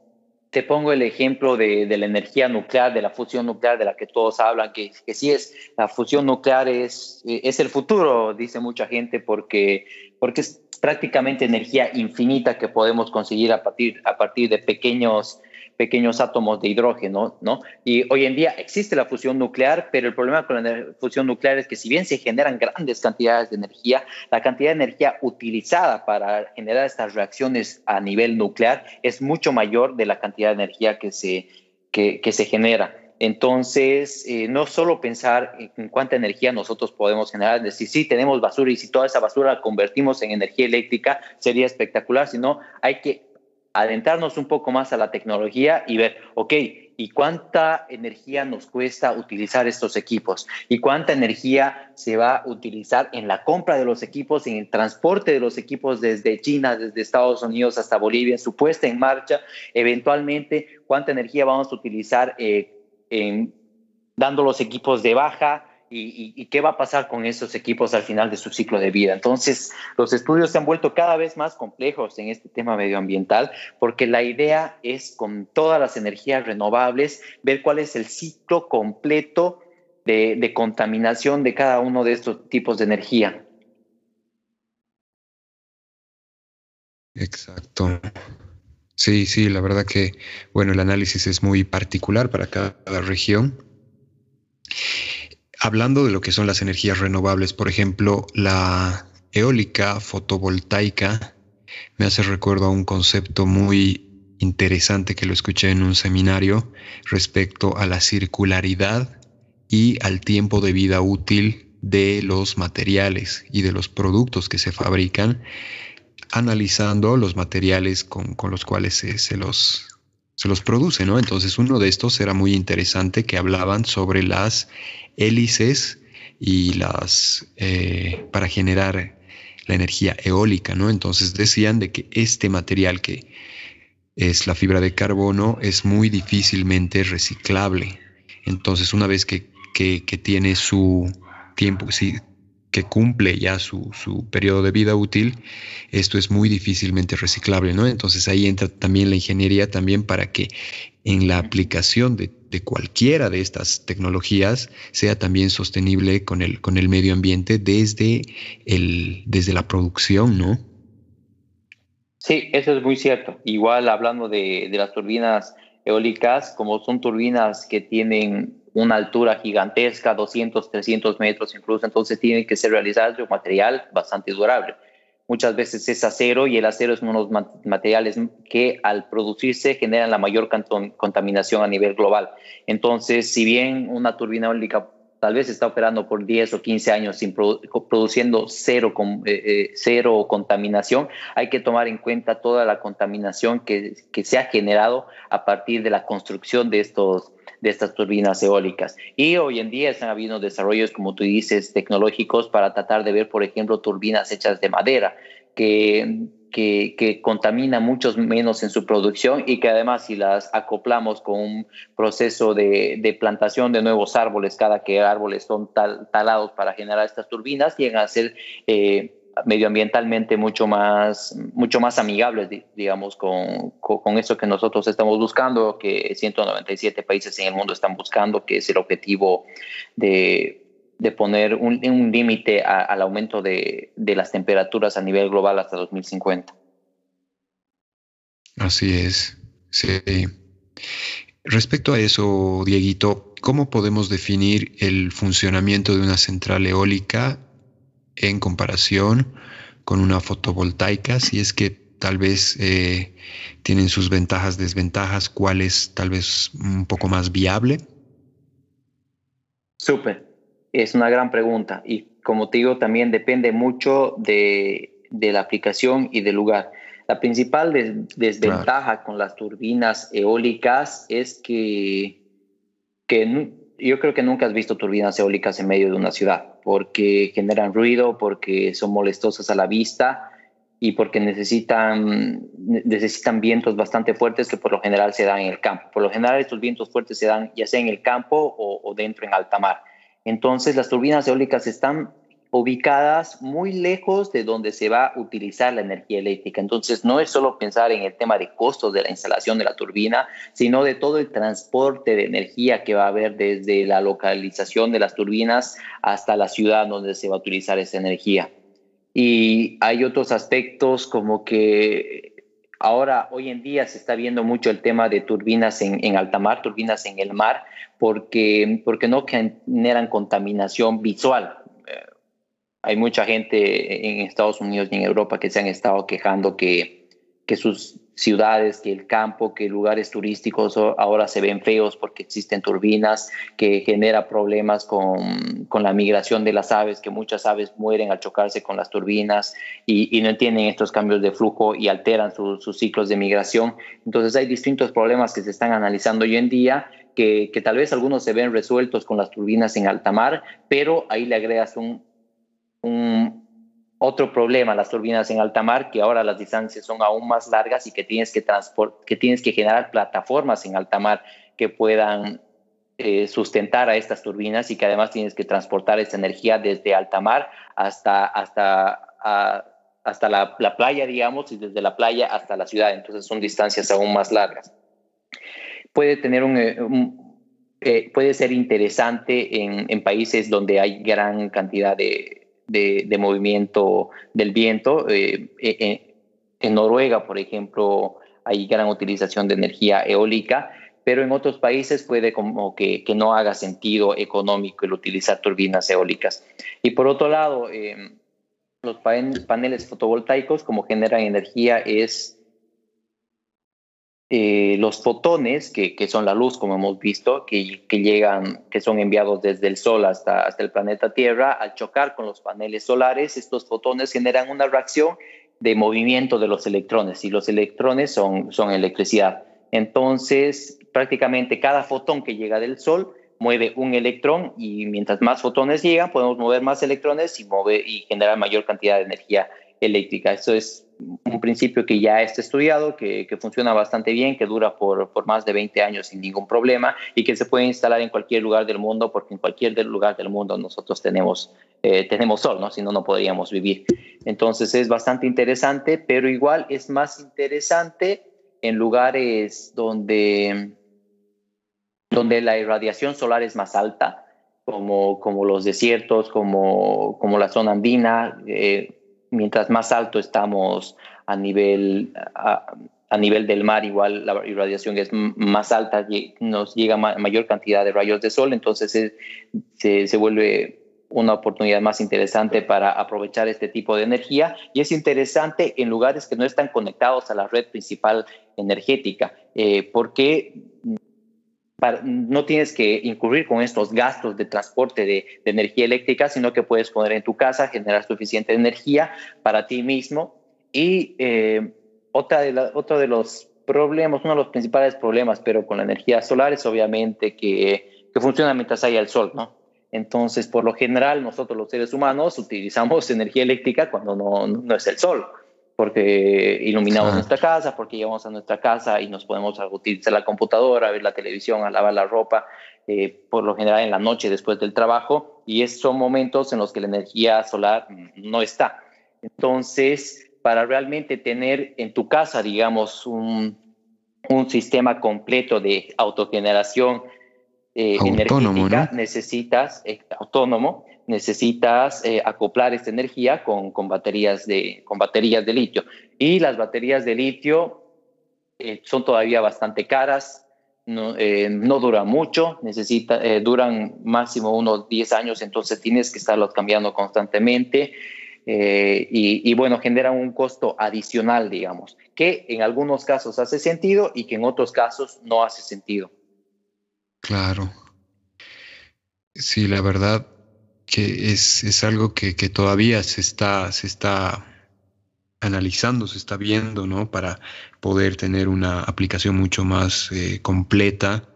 te pongo el ejemplo de, la energía nuclear, de la fusión nuclear de la que todos hablan, que, que sí es, la fusión nuclear es, es el futuro, dice mucha gente, porque, porque es prácticamente energía infinita que podemos conseguir a partir, a partir de pequeños pequeños átomos de hidrógeno, ¿no? Y hoy en día existe la fusión nuclear, pero el problema con la fusión nuclear es que si bien se generan grandes cantidades de energía, la cantidad de energía utilizada para generar estas reacciones a nivel nuclear es mucho mayor de la cantidad de energía que se, que, se genera. Entonces, eh, no solo pensar en cuánta energía nosotros podemos generar, es decir, si tenemos basura y si toda esa basura la convertimos en energía eléctrica, sería espectacular, sino hay que adentrarnos un poco más a la tecnología y ver, ok, ¿y cuánta energía nos cuesta utilizar estos equipos? ¿Y cuánta energía se va a utilizar en la compra de los equipos, en el transporte de los equipos desde China, desde Estados Unidos hasta Bolivia, su puesta en marcha? Eventualmente, ¿cuánta energía vamos a utilizar eh, dando los equipos de baja? y, qué va a pasar con esos equipos al final de su ciclo de vida. Entonces, los estudios se han vuelto cada vez más complejos en este tema medioambiental porque la idea es con todas las energías renovables ver cuál es el ciclo completo de contaminación de cada uno de estos tipos de energía. Exacto. Sí, sí, la verdad que, bueno, el análisis es muy particular para cada región. Hablando de lo que son las energías renovables, por ejemplo, la eólica fotovoltaica me hace recuerdo a un concepto muy interesante que lo escuché en un seminario respecto a la circularidad y al tiempo de vida útil de los materiales y de los productos que se fabrican, analizando los materiales con, los cuales se, los, se los produce, ¿no? Entonces uno de estos era muy interesante que hablaban sobre las hélices y las eh, para generar la energía eólica, ¿no? Entonces decían de que este material que es la fibra de carbono es muy difícilmente reciclable. Entonces una vez que, que, que tiene su, tiempo, sí, que cumple ya su, su, periodo de vida útil, esto es muy difícilmente reciclable, ¿no? Entonces ahí entra también la ingeniería también para que en la aplicación de, de, cualquiera de estas tecnologías sea también sostenible con el, con el medio ambiente desde, el, desde la producción, ¿no? Sí, eso es muy cierto. Igual hablando de, de las turbinas eólicas, como son turbinas que tienen una altura gigantesca, 200, 300 metros incluso, entonces tiene que ser realizado un material bastante durable. Muchas veces es acero y el acero es uno de los materiales que al producirse generan la mayor contaminación a nivel global. Entonces, si bien una turbina eólica tal vez está operando por 10 o 15 años sin produciendo cero, eh, eh, cero contaminación, hay que tomar en cuenta toda la contaminación que, que se ha generado a partir de la construcción de estos de estas turbinas eólicas. Y hoy en día están habiendo desarrollos, como tú dices, tecnológicos para tratar de ver, por ejemplo, turbinas hechas de madera, que, que, que contamina mucho menos en su producción y que además si las acoplamos con un proceso de, de plantación de nuevos árboles, cada que árboles son talados para generar estas turbinas, llegan a ser... Eh, medioambientalmente mucho más, mucho más amigables, digamos, con, con, eso que nosotros estamos buscando, que 197 países en el mundo están buscando, que es el objetivo de, de poner un, un límite al aumento de, de las temperaturas a nivel global hasta 2050. Así es, sí. Respecto a eso, Dieguito, ¿cómo podemos definir el funcionamiento de una central eólica en comparación con una fotovoltaica, si es que tal vez eh, tienen sus ventajas, desventajas, cuál es tal vez un poco más viable? Súper, es una gran pregunta y como te digo, también depende mucho de, la aplicación y del lugar. La principal desventaja con las turbinas eólicas es que, que yo creo que nunca has visto turbinas eólicas en medio de una ciudad porque generan ruido, porque son molestosas a la vista y porque necesitan, necesitan vientos bastante fuertes que por lo general se dan en el campo. Por lo general estos vientos fuertes se dan ya sea en el campo o, o dentro en alta mar. Entonces las turbinas eólicas están ubicadas muy lejos de donde se va a utilizar la energía eléctrica. Entonces, no es solo pensar en el tema de costos de la instalación de la turbina, sino de todo el transporte de energía que va a haber desde la localización de las turbinas hasta la ciudad donde se va a utilizar esa energía. Y hay otros aspectos como que ahora, hoy en día, se está viendo mucho el tema de turbinas en, alta mar, turbinas en el mar, porque, porque no generan contaminación visual. Hay mucha gente en Estados Unidos y en Europa que se han estado quejando que, que sus ciudades, que el campo, que lugares turísticos ahora se ven feos porque existen turbinas, que genera problemas con, con la migración de las aves, que muchas aves mueren al chocarse con las turbinas y, y no entienden estos cambios de flujo y alteran sus ciclos de migración. Entonces hay distintos problemas que se están analizando hoy en día que, que, tal vez algunos se ven resueltos con las turbinas en alta mar, pero ahí le agregas un, un, otro problema las turbinas en alta mar, que ahora las distancias son aún más largas y que tienes que, que, tienes que generar plataformas en alta mar que puedan eh, sustentar a estas turbinas y que además tienes que transportar esta energía desde alta mar hasta, hasta, hasta la, playa, digamos, y desde la playa hasta la ciudad. Entonces son distancias aún más largas. Puede tener un, eh, eh, puede ser interesante en, en países donde hay gran cantidad de, de, movimiento del viento. Eh, eh, eh, en Noruega, por ejemplo, hay gran utilización de energía eólica, pero en otros países puede como que, que no haga sentido económico el utilizar turbinas eólicas. Y por otro lado, los paneles fotovoltaicos, como generan energía, es eh, los fotones, que, son la luz, como hemos visto, que, llegan, que son enviados desde el Sol hasta, el planeta Tierra, al chocar con los paneles solares, estos fotones generan una reacción de movimiento de los electrones y los electrones son, son electricidad. Entonces, prácticamente cada fotón que llega del Sol mueve un electrón y mientras más fotones llegan, podemos mover más electrones y, mover, y generar mayor cantidad de energía eléctrica. Eso es un principio que ya está estudiado, que, que funciona bastante bien, que dura por, por, más de 20 años sin ningún problema y que se puede instalar en cualquier lugar del mundo, porque en cualquier lugar del mundo nosotros tenemos, eh, tenemos sol, ¿no? si no, no podríamos vivir. Entonces es bastante interesante, pero igual es más interesante en lugares donde, donde la irradiación solar es más alta, como, como los desiertos, como, como la zona andina. Eh, mientras más alto estamos a nivel, a, nivel del mar, igual la irradiación es más alta, nos llega mayor cantidad de rayos de sol, entonces se, se, vuelve una oportunidad más interesante para aprovechar este tipo de energía. Y es interesante en lugares que no están conectados a la red principal energética, eh, porque no tienes que incurrir con estos gastos de transporte de, energía eléctrica, sino que puedes poner en tu casa, generar suficiente energía para ti mismo. Y eh, otra de otro de los problemas, uno de los principales problemas, pero con la energía solar es obviamente que, que funciona mientras haya el sol, ¿no? Entonces, por lo general, nosotros los seres humanos utilizamos energía eléctrica cuando no, no es el sol porque iluminamos nuestra casa, porque llegamos a nuestra casa y nos podemos utilizar la computadora, ver la televisión, a lavar la ropa, eh, por lo general en la noche después del trabajo, y es, son momentos en los que la energía solar no está. Entonces, para realmente tener en tu casa, digamos, un, un sistema completo de autogeneración eh, energética, necesitas, eh, autónomo, necesitas eh, acoplar esta energía con, con, baterías de, con baterías de litio. Y las baterías de litio eh, son todavía bastante caras, no, eh, no duran mucho, necesita, duran máximo unos 10 años, entonces tienes que estarlos cambiando constantemente. Y, y, bueno, generan un costo adicional, digamos, que en algunos casos hace sentido y que en otros casos no hace sentido. Claro. Sí, la verdad, que es, es algo que, que, todavía se está, se está analizando, se está viendo, ¿no? Para poder tener una aplicación mucho más eh, completa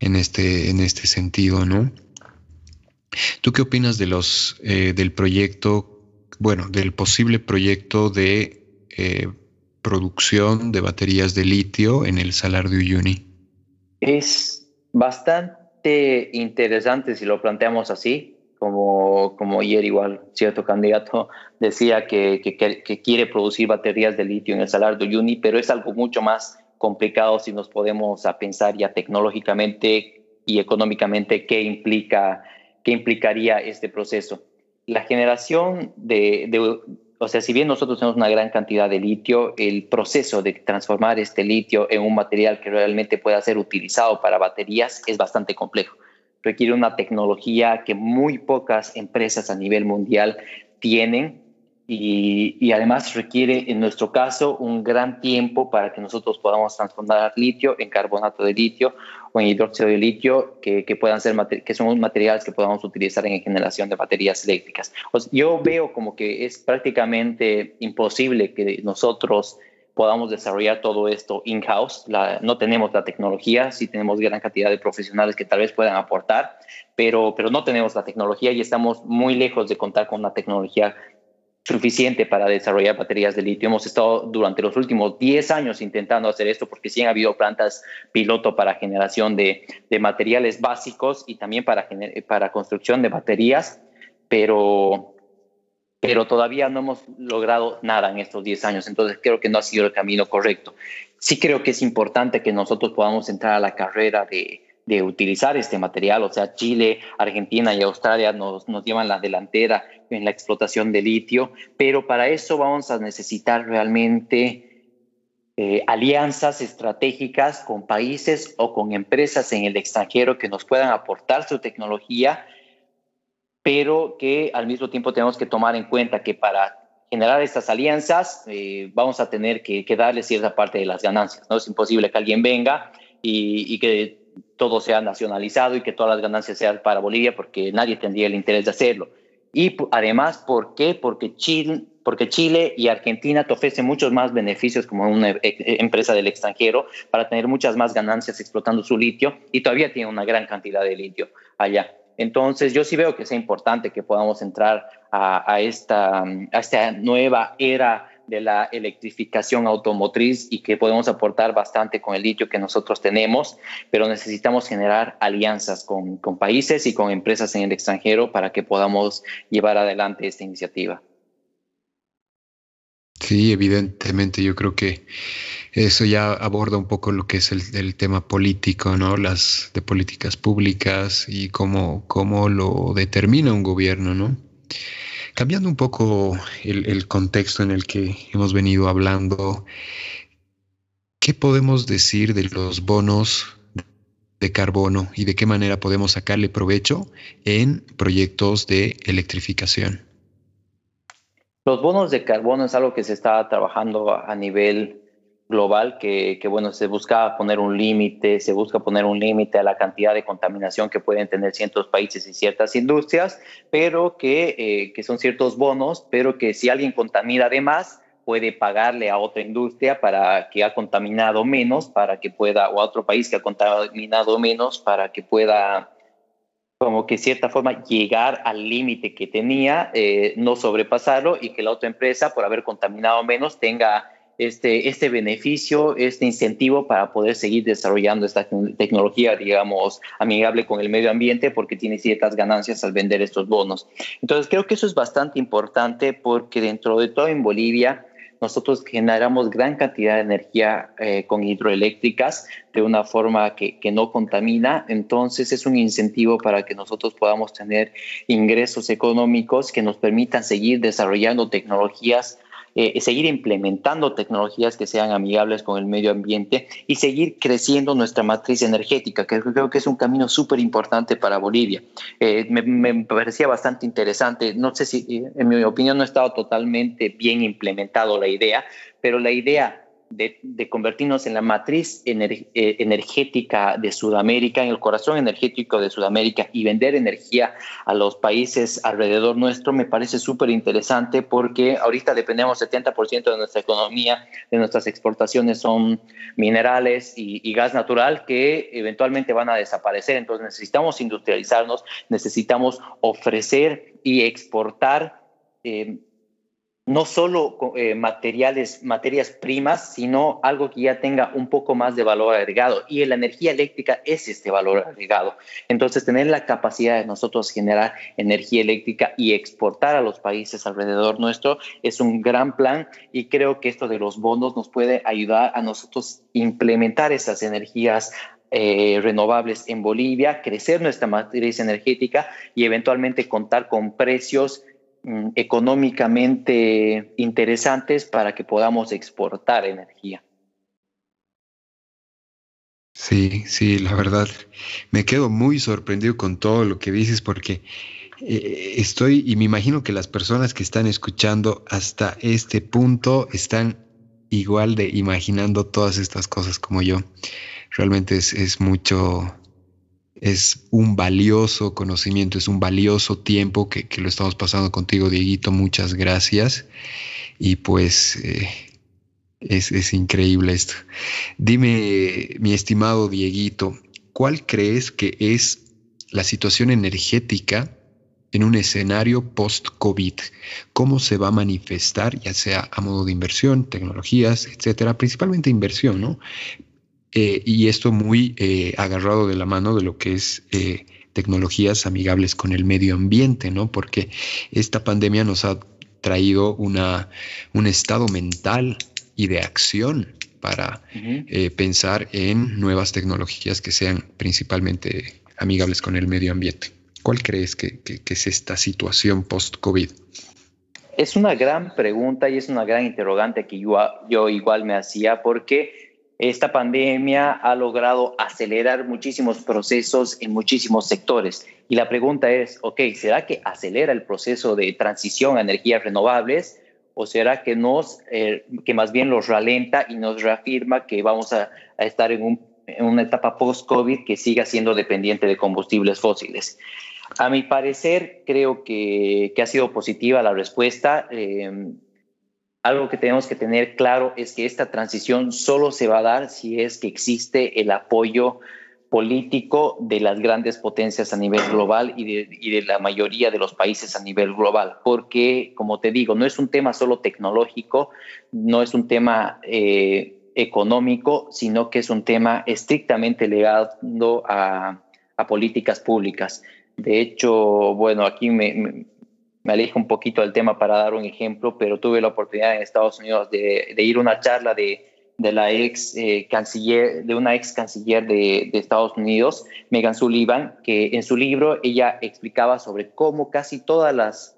en este, en este sentido, ¿no? ¿Tú qué opinas de los, eh, del proyecto, bueno, del posible proyecto de eh, producción de baterías de litio en el Salar de Uyuni? Es bastante interesante si lo planteamos así, como, como ayer igual cierto candidato decía que, que, quiere producir baterías de litio en el Salar de Uyuni, pero es algo mucho más complicado si nos podemos a pensar ya tecnológicamente y económicamente qué implica qué implicaría este proceso. La generación de, de, o sea, si bien nosotros tenemos una gran cantidad de litio, el proceso de transformar este litio en un material que realmente pueda ser utilizado para baterías es bastante complejo requiere una tecnología que muy pocas empresas a nivel mundial tienen y, además requiere, en nuestro caso, un gran tiempo para que nosotros podamos transformar litio en carbonato de litio o en hidróxido de litio, que, puedan ser que son materiales que podamos utilizar en generación de baterías eléctricas. yo veo como que es prácticamente imposible que nosotros podamos desarrollar todo esto in-house. No tenemos la tecnología, sí tenemos gran cantidad de profesionales que tal vez puedan aportar, pero, pero no tenemos la tecnología y estamos muy lejos de contar con una tecnología suficiente para desarrollar baterías de litio. Hemos estado durante los últimos 10 años intentando hacer esto porque sí han habido plantas piloto para generación de, de materiales básicos y también para, para construcción de baterías, pero, pero todavía no hemos logrado nada en estos 10 años, entonces creo que no ha sido el camino correcto. Sí creo que es importante que nosotros podamos entrar a la carrera de, de utilizar este material, o sea, Chile, Argentina y Australia nos, nos llevan la delantera en la explotación de litio, pero para eso vamos a necesitar realmente eh, alianzas estratégicas con países o con empresas en el extranjero que nos puedan aportar su tecnología pero que al mismo tiempo tenemos que tomar en cuenta que para generar estas alianzas, eh, vamos a tener que, darle cierta parte de las ganancias. No es imposible que alguien venga y, que todo sea nacionalizado y que todas las ganancias sean para Bolivia, porque nadie tendría el interés de hacerlo. Y además, ¿por qué? Porque Chile, porque Chile y Argentina te ofrecen muchos más beneficios como una e, e, empresa del extranjero para tener muchas más ganancias explotando su litio y todavía tiene una gran cantidad de litio allá. Entonces, yo sí veo que es importante que podamos entrar a, esta, nueva era de la electrificación automotriz y que podemos aportar bastante con el litio que nosotros tenemos, pero necesitamos generar alianzas con, con países y con empresas en el extranjero para que podamos llevar adelante esta iniciativa. Sí, evidentemente, yo creo que eso ya aborda un poco lo que es el, tema político, ¿no? Las de políticas públicas y cómo, cómo lo determina un gobierno, ¿no? Cambiando un poco el, contexto en el que hemos venido hablando, ¿qué podemos decir de los bonos de carbono y de qué manera podemos sacarle provecho en proyectos de electrificación? Los bonos de carbono es algo que se está trabajando a nivel global que, bueno, se busca poner un límite, se busca poner un límite a la cantidad de contaminación que pueden tener ciertos países y ciertas industrias, pero que, eh, que son ciertos bonos, pero que si alguien contamina de más, puede pagarle a otra industria para que ha contaminado menos, para que pueda, o a otro país que ha contaminado menos, para que pueda como que cierta forma llegar al límite que tenía, eh, no sobrepasarlo y que la otra empresa, por haber contaminado menos, tenga este, este beneficio, este incentivo para poder seguir desarrollando esta tecnología, digamos, amigable con el medio ambiente porque tiene ciertas ganancias al vender estos bonos. Entonces, creo que eso es bastante importante porque dentro de todo en Bolivia, nosotros generamos gran cantidad de energía eh, con hidroeléctricas de una forma que, que, no contamina. Entonces es un incentivo para que nosotros podamos tener ingresos económicos que nos permitan seguir desarrollando tecnologías eh, seguir implementando tecnologías que sean amigables con el medio ambiente y seguir creciendo nuestra matriz energética, que creo que es un camino súper importante para Bolivia. Eh, me, me, parecía bastante interesante, no sé si, eh, en mi opinión, no ha estado totalmente bien implementado la idea, pero la idea de, convertirnos en la matriz eh, energética de Sudamérica, en el corazón energético de Sudamérica y vender energía a los países alrededor nuestro, me parece súper interesante porque ahorita dependemos 70% de nuestra economía, de nuestras exportaciones son minerales y, gas natural que eventualmente van a desaparecer. Entonces necesitamos industrializarnos, necesitamos ofrecer y exportar. Eh, no solo eh, materiales, materias primas, sino algo que ya tenga un poco más de valor agregado. Y la energía eléctrica es este valor agregado. Entonces, tener la capacidad de nosotros generar energía eléctrica y exportar a los países alrededor nuestro es un gran plan y creo que esto de los bonos nos puede ayudar a nosotros implementar esas energías eh, renovables en Bolivia, crecer nuestra matriz energética y eventualmente contar con precios Mm, económicamente interesantes para que podamos exportar energía. Sí, sí, la verdad, me quedo muy sorprendido con todo lo que dices porque eh, estoy y me imagino que las personas que están escuchando hasta este punto están igual de imaginando todas estas cosas como yo. Realmente es, es mucho, es un valioso conocimiento, es un valioso tiempo que, lo estamos pasando contigo, Dieguito. Muchas gracias. Y pues eh, es, increíble esto. Dime, mi estimado Dieguito, ¿cuál crees que es la situación energética en un escenario post-COVID? ¿Cómo se va a manifestar, ya sea a modo de inversión, tecnologías, etcétera? Principalmente inversión, ¿no? Eh, y esto muy eh, agarrado de la mano de lo que es eh, tecnologías amigables con el medio ambiente, ¿no? Porque esta pandemia nos ha traído una, un estado mental y de acción para pensar en nuevas tecnologías que sean principalmente amigables con el medio ambiente. ¿Cuál crees que, es esta situación post-COVID? Es una gran pregunta y es una gran interrogante que yo, yo igual me hacía porque esta pandemia ha logrado acelerar muchísimos procesos en muchísimos sectores. Y la pregunta es, ok, ¿será que acelera el proceso de transición a energías renovables o será que nos, eh, que más bien los ralenta y nos reafirma que vamos a, estar en, una etapa post-COVID que siga siendo dependiente de combustibles fósiles? A mi parecer, creo que, ha sido positiva la respuesta. Eh, algo que tenemos que tener claro es que esta transición solo se va a dar si es que existe el apoyo político de las grandes potencias a nivel global y de, la mayoría de los países a nivel global, porque, como te digo, no es un tema solo tecnológico, no es un tema eh, económico, sino que es un tema estrictamente ligado a, políticas públicas. De hecho, bueno, aquí me alejo un poquito del tema para dar un ejemplo, pero tuve la oportunidad en Estados Unidos de, ir a una charla de, la ex eh, canciller, de una ex canciller de, Estados Unidos, Megan Sullivan, que en su libro ella explicaba sobre cómo casi todas las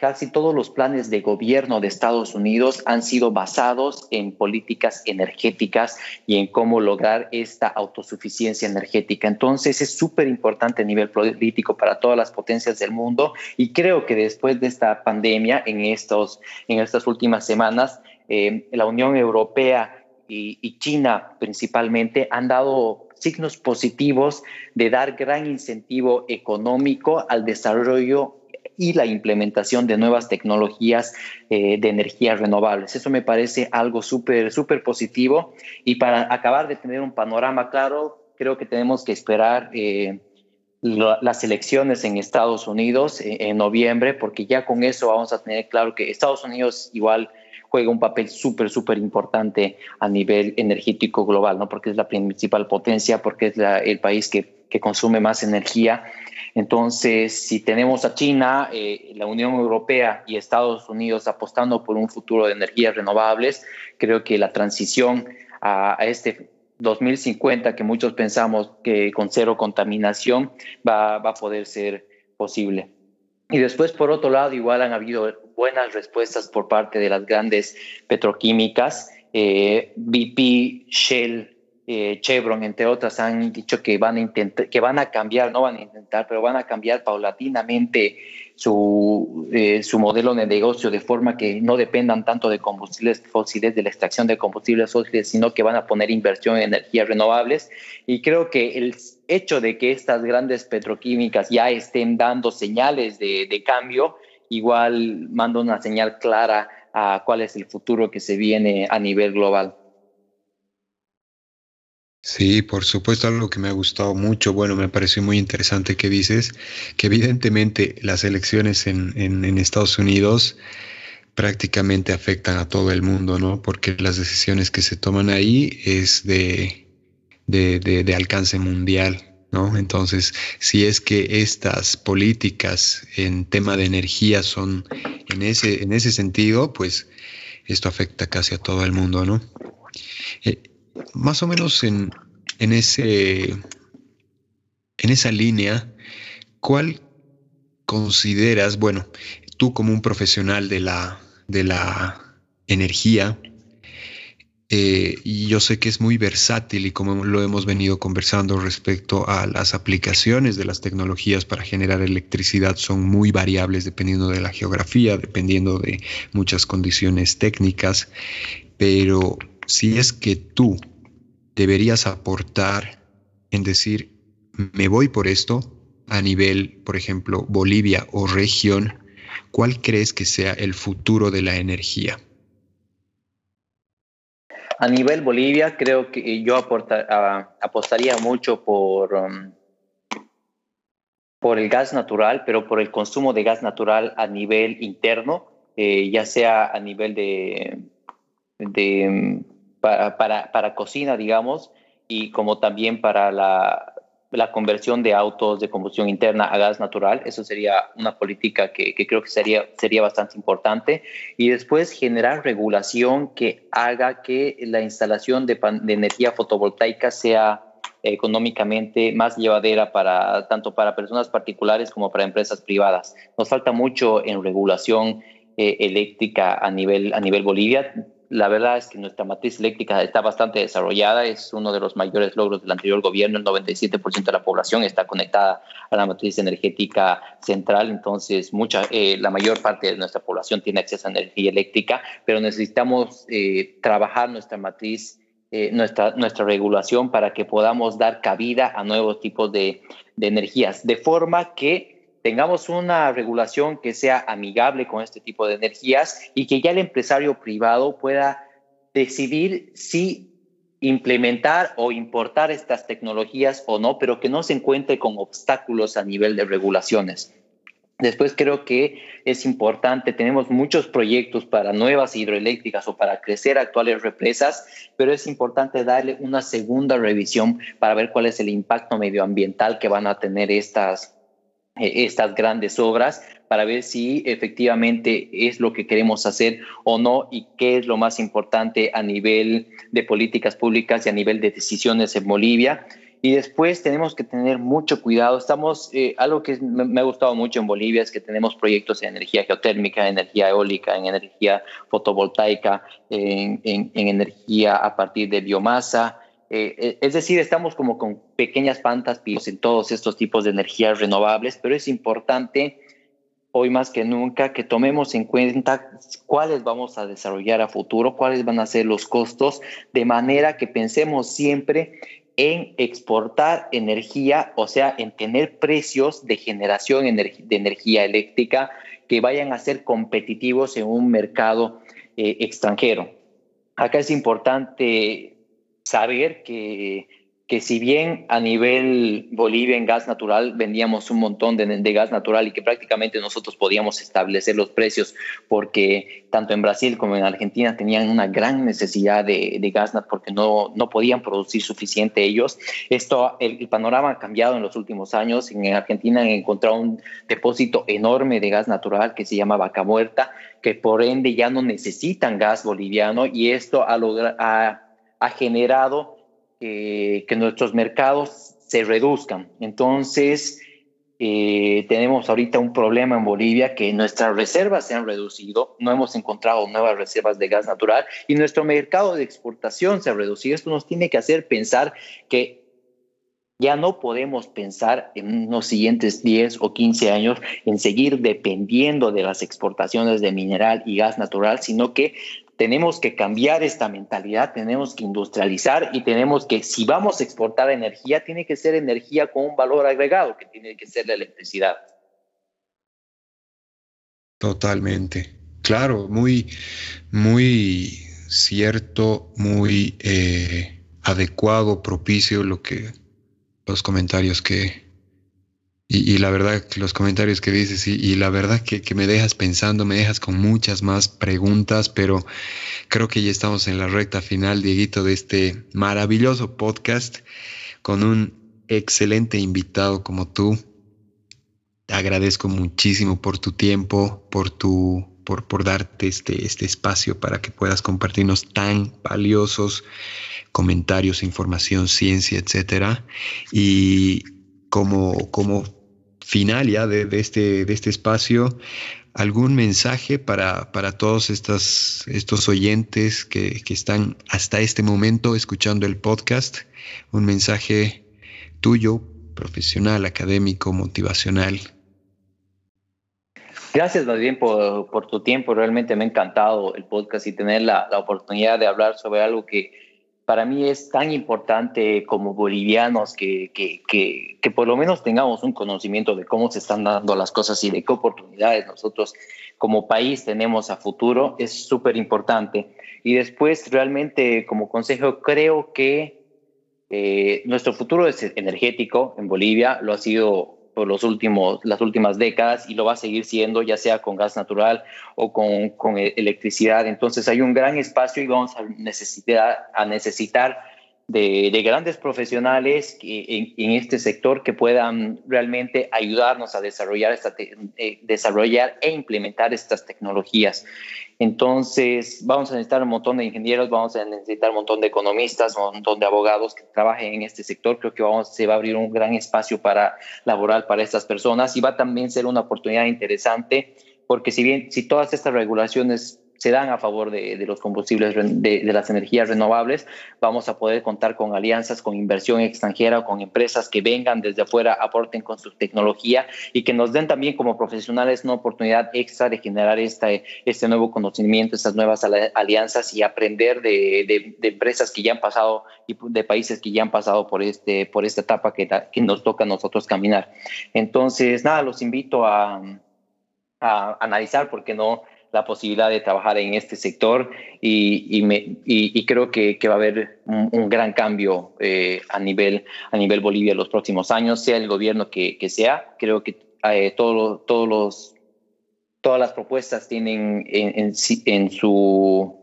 casi todos los planes de gobierno de Estados Unidos han sido basados en políticas energéticas y en cómo lograr esta autosuficiencia energética. Entonces es súper importante a nivel político para todas las potencias del mundo y creo que después de esta pandemia, en, estos, en estas últimas semanas, eh, la Unión Europea y, y China principalmente han dado signos positivos de dar gran incentivo económico al desarrollo y la implementación de nuevas tecnologías eh, de energías renovables. Eso me parece algo súper, súper positivo. Y para acabar de tener un panorama claro, creo que tenemos que esperar eh, las elecciones en Estados Unidos eh, en noviembre, porque ya con eso vamos a tener claro que Estados Unidos igual juega un papel súper, súper importante a nivel energético global, ¿no? Porque es la principal potencia, porque es el país que, que consume más energía entonces, si tenemos a China, eh, la Unión Europea y Estados Unidos apostando por un futuro de energías renovables, creo que la transición a, este 2050 que muchos pensamos que con cero contaminación va, a poder ser posible. Y después, por otro lado, igual han habido buenas respuestas por parte de las grandes petroquímicas. Eh, BP, Shell, eh, Chevron, entre otras, han dicho que van a intentar, que van a cambiar, no van a intentar, pero van a cambiar paulatinamente su, eh, su modelo de negocio de forma que no dependan tanto de combustibles fósiles, de la extracción de combustibles fósiles, sino que van a poner inversión en energías renovables. Y creo que el hecho de que estas grandes petroquímicas ya estén dando señales de, de cambio, igual manda una señal clara a cuál es el futuro que se viene a nivel global. Sí, por supuesto, algo que me ha gustado mucho, bueno, me pareció muy interesante que dices, que evidentemente las elecciones en, en, Estados Unidos prácticamente afectan a todo el mundo, ¿no? Porque las decisiones que se toman ahí es de, alcance mundial, ¿no? Entonces, si es que estas políticas en tema de energía son en ese, en ese sentido, pues esto afecta casi a todo el mundo, ¿no? Eh, más o menos en, ese, en esa línea, ¿cuál consideras, bueno, tú como un profesional de la, de la energía, eh, y yo sé que es muy versátil y como lo hemos venido conversando respecto a las aplicaciones de las tecnologías para generar electricidad son muy variables dependiendo de la geografía, dependiendo de muchas condiciones técnicas, pero si es que tú deberías aportar en decir, me voy por esto a nivel, por ejemplo, Bolivia o región, ¿cuál crees que sea el futuro de la energía? A nivel Bolivia, creo que yo apostaría mucho por, um, por el gas natural, pero por el consumo de gas natural a nivel interno, eh, ya sea a nivel de, de para, para, para, cocina, digamos, y como también para la, la, conversión de autos de combustión interna a gas natural. Eso sería una política que, que, creo que sería, sería bastante importante. Y después generar regulación que haga que la instalación de, de energía fotovoltaica sea económicamente más llevadera para tanto para personas particulares como para empresas privadas. Nos falta mucho en regulación eh, eléctrica a nivel, a nivel Bolivia la verdad es que nuestra matriz eléctrica está bastante desarrollada, es uno de los mayores logros del anterior gobierno, el 97% de la población está conectada a la matriz energética central, entonces mucha, eh, la mayor parte de nuestra población tiene acceso a energía eléctrica, pero necesitamos eh, trabajar nuestra matriz, eh, nuestra, nuestra regulación para que podamos dar cabida a nuevos tipos de, de energías, de forma que tengamos una regulación que sea amigable con este tipo de energías y que ya el empresario privado pueda decidir si implementar o importar estas tecnologías o no, pero que no se encuentre con obstáculos a nivel de regulaciones. Después creo que es importante, tenemos muchos proyectos para nuevas hidroeléctricas o para crecer actuales represas, pero es importante darle una segunda revisión para ver cuál es el impacto medioambiental que van a tener estas, estas grandes obras para ver si efectivamente es lo que queremos hacer o no y qué es lo más importante a nivel de políticas públicas y a nivel de decisiones en Bolivia. Y después tenemos que tener mucho cuidado. Estamos, eh, algo que me, ha gustado mucho en Bolivia es que tenemos proyectos en energía geotérmica, en energía eólica, en energía fotovoltaica, en energía a partir de biomasa, eh, eh, es decir, estamos como con pequeñas pantas en todos estos tipos de energías renovables, pero es importante hoy más que nunca que tomemos en cuenta cuáles vamos a desarrollar a futuro, cuáles van a ser los costos, de manera que pensemos siempre en exportar energía, o sea, en tener precios de generación de energía eléctrica que vayan a ser competitivos en un mercado eh, extranjero. Acá es importante saber que, que si bien a nivel Bolivia en gas natural vendíamos un montón de, gas natural y que prácticamente nosotros podíamos establecer los precios porque tanto en Brasil como en Argentina tenían una gran necesidad de, de gas porque no, no podían producir suficiente ellos. Esto, el, el, panorama ha cambiado en los últimos años. En Argentina han encontrado un depósito enorme de gas natural que se llama Vaca Muerta, que por ende ya no necesitan gas boliviano y esto ha logrado ha generado que nuestros mercados se reduzcan. Entonces, eh, tenemos ahorita un problema en Bolivia que nuestras reservas se han reducido, no hemos encontrado nuevas reservas de gas natural y nuestro mercado de exportación se ha reducido. Esto nos tiene que hacer pensar que ya no podemos pensar en los siguientes 10 o 15 años en seguir dependiendo de las exportaciones de mineral y gas natural, sino que tenemos que cambiar esta mentalidad, tenemos que industrializar y tenemos que, si vamos a exportar energía, tiene que ser energía con un valor agregado, que tiene que ser la electricidad. Totalmente. Claro, muy, muy cierto, muy eh, adecuado, propicio lo que los comentarios que, y, la verdad, los comentarios que dices, y, la verdad que, me dejas pensando, me dejas con muchas más preguntas, pero creo que ya estamos en la recta final, Dieguito, de este maravilloso podcast con un excelente invitado como tú. Te agradezco muchísimo por tu tiempo, por tu por, por darte este, este espacio para que puedas compartirnos tan valiosos comentarios, información, ciencia, etcétera. Y como, como final ya de, este, de este espacio, algún mensaje para, para todos estos, estos oyentes que, que, están hasta este momento escuchando el podcast, un mensaje tuyo, profesional, académico, motivacional. Gracias más bien por, por tu tiempo, realmente me ha encantado el podcast y tener la, la oportunidad de hablar sobre algo que, para mí es tan importante como bolivianos que, que, que, por lo menos tengamos un conocimiento de cómo se están dando las cosas y de qué oportunidades nosotros como país tenemos a futuro. Es súper importante. Y después, realmente, como consejo, creo que eh, nuestro futuro es energético en Bolivia, lo ha sido por los últimos, las últimas décadas y lo va a seguir siendo, ya sea con gas natural o con, e-, electricidad. Entonces hay un gran espacio y vamos a necesitar, a necesitar de, de grandes profesionales en, en, este sector que puedan realmente ayudarnos a desarrollar, esta eh, desarrollar e implementar estas tecnologías. Entonces, vamos a necesitar un montón de ingenieros, vamos a necesitar un montón de economistas, un montón de abogados que trabajen en este sector. Creo que vamos, se va a abrir un gran espacio para laboral para estas personas y va a también ser una oportunidad interesante porque si bien si todas estas regulaciones se dan a favor de, los combustibles, de, las energías renovables, vamos a poder contar con alianzas, con inversión extranjera, con empresas que vengan desde afuera, aporten con su tecnología y que nos den también como profesionales una oportunidad extra de generar este nuevo conocimiento, estas nuevas alianzas y aprender de, empresas que ya han pasado y de países que ya han pasado por, este, por esta etapa que, que nos toca a nosotros caminar. Entonces, nada, los invito a, a analizar, porque no la posibilidad de trabajar en este sector y, me, y, creo que, que, va a haber un, gran cambio eh, a, nivel, a nivel Bolivia en los próximos años, sea el gobierno que, que sea. Creo que eh, todos los, todas las propuestas tienen en, en, en, su,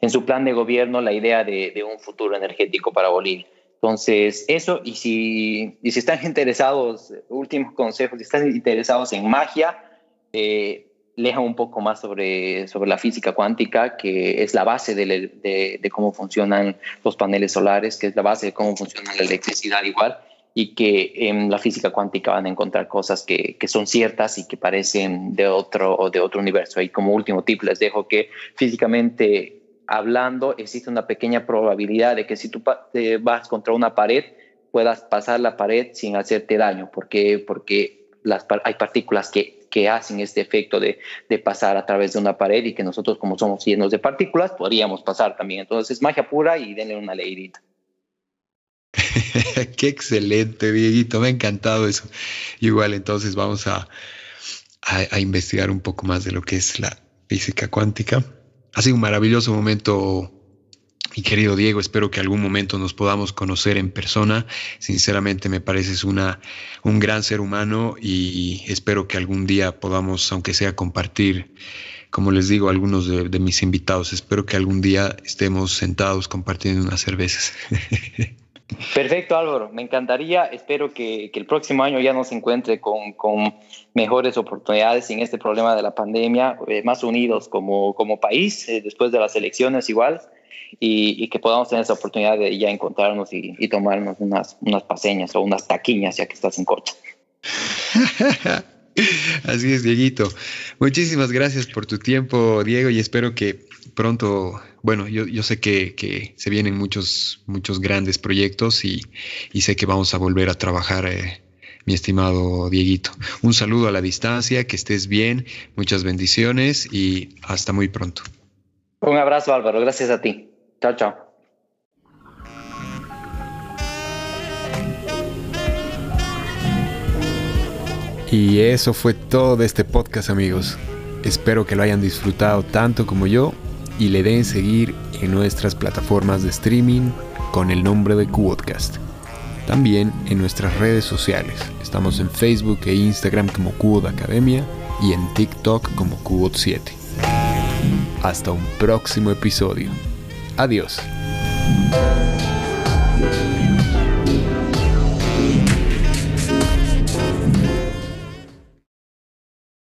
en su plan de gobierno la idea de, de un futuro energético para Bolivia. Entonces, eso, y si, y si están interesados, últimos consejos, si están interesados en magia, eh, leja un poco más sobre, sobre la física cuántica, que es la base de, cómo funcionan los paneles solares, que es la base de cómo funciona la electricidad igual, y que en la física cuántica van a encontrar cosas que, que son ciertas y que parecen de otro, de otro universo. Y como último tip les dejo que físicamente hablando existe una pequeña probabilidad de que si tú vas contra una pared, puedas pasar la pared sin hacerte daño, porque, porque las, hay partículas que que hacen este efecto de, pasar a través de una pared y que nosotros como somos llenos de partículas podríamos pasar también. Entonces es magia pura y denle una leidita. Qué excelente, Dieguito, me ha encantado eso. Igual entonces vamos a, a, investigar un poco más de lo que es la física cuántica. Ha sido un maravilloso momento mi querido Diego, espero que algún momento nos podamos conocer en persona. Sinceramente me pareces una, un gran ser humano y espero que algún día podamos, aunque sea, compartir, como les digo algunos de, mis invitados, espero que algún día estemos sentados compartiendo unas cervezas. Perfecto, Álvaro. Me encantaría. Espero que, el próximo año ya nos encuentre con, con, mejores oportunidades en este problema de la pandemia, eh, más unidos como, como país, eh, después de las elecciones igual y, que podamos tener esa oportunidad de ya encontrarnos y, tomarnos unas, unas paseñas o unas taquiñas ya que estás en coche. Así es, Dieguito. Muchísimas gracias por tu tiempo, Diego, y espero que pronto, bueno, yo, yo sé que, que, se vienen muchos, muchos grandes proyectos y, y sé que vamos a volver a trabajar, eh, mi estimado Dieguito. Un saludo a la distancia, que estés bien, muchas bendiciones y hasta muy pronto. Un abrazo, Álvaro, gracias a ti. Chao, chao. Y eso fue todo de este podcast amigos. Espero que lo hayan disfrutado tanto como yo y le den seguir en nuestras plataformas de streaming con el nombre de Qodcast. También en nuestras redes sociales. Estamos en Facebook e Instagram como Qod Academia y en TikTok como Qod 7. Hasta un próximo episodio. Adiós.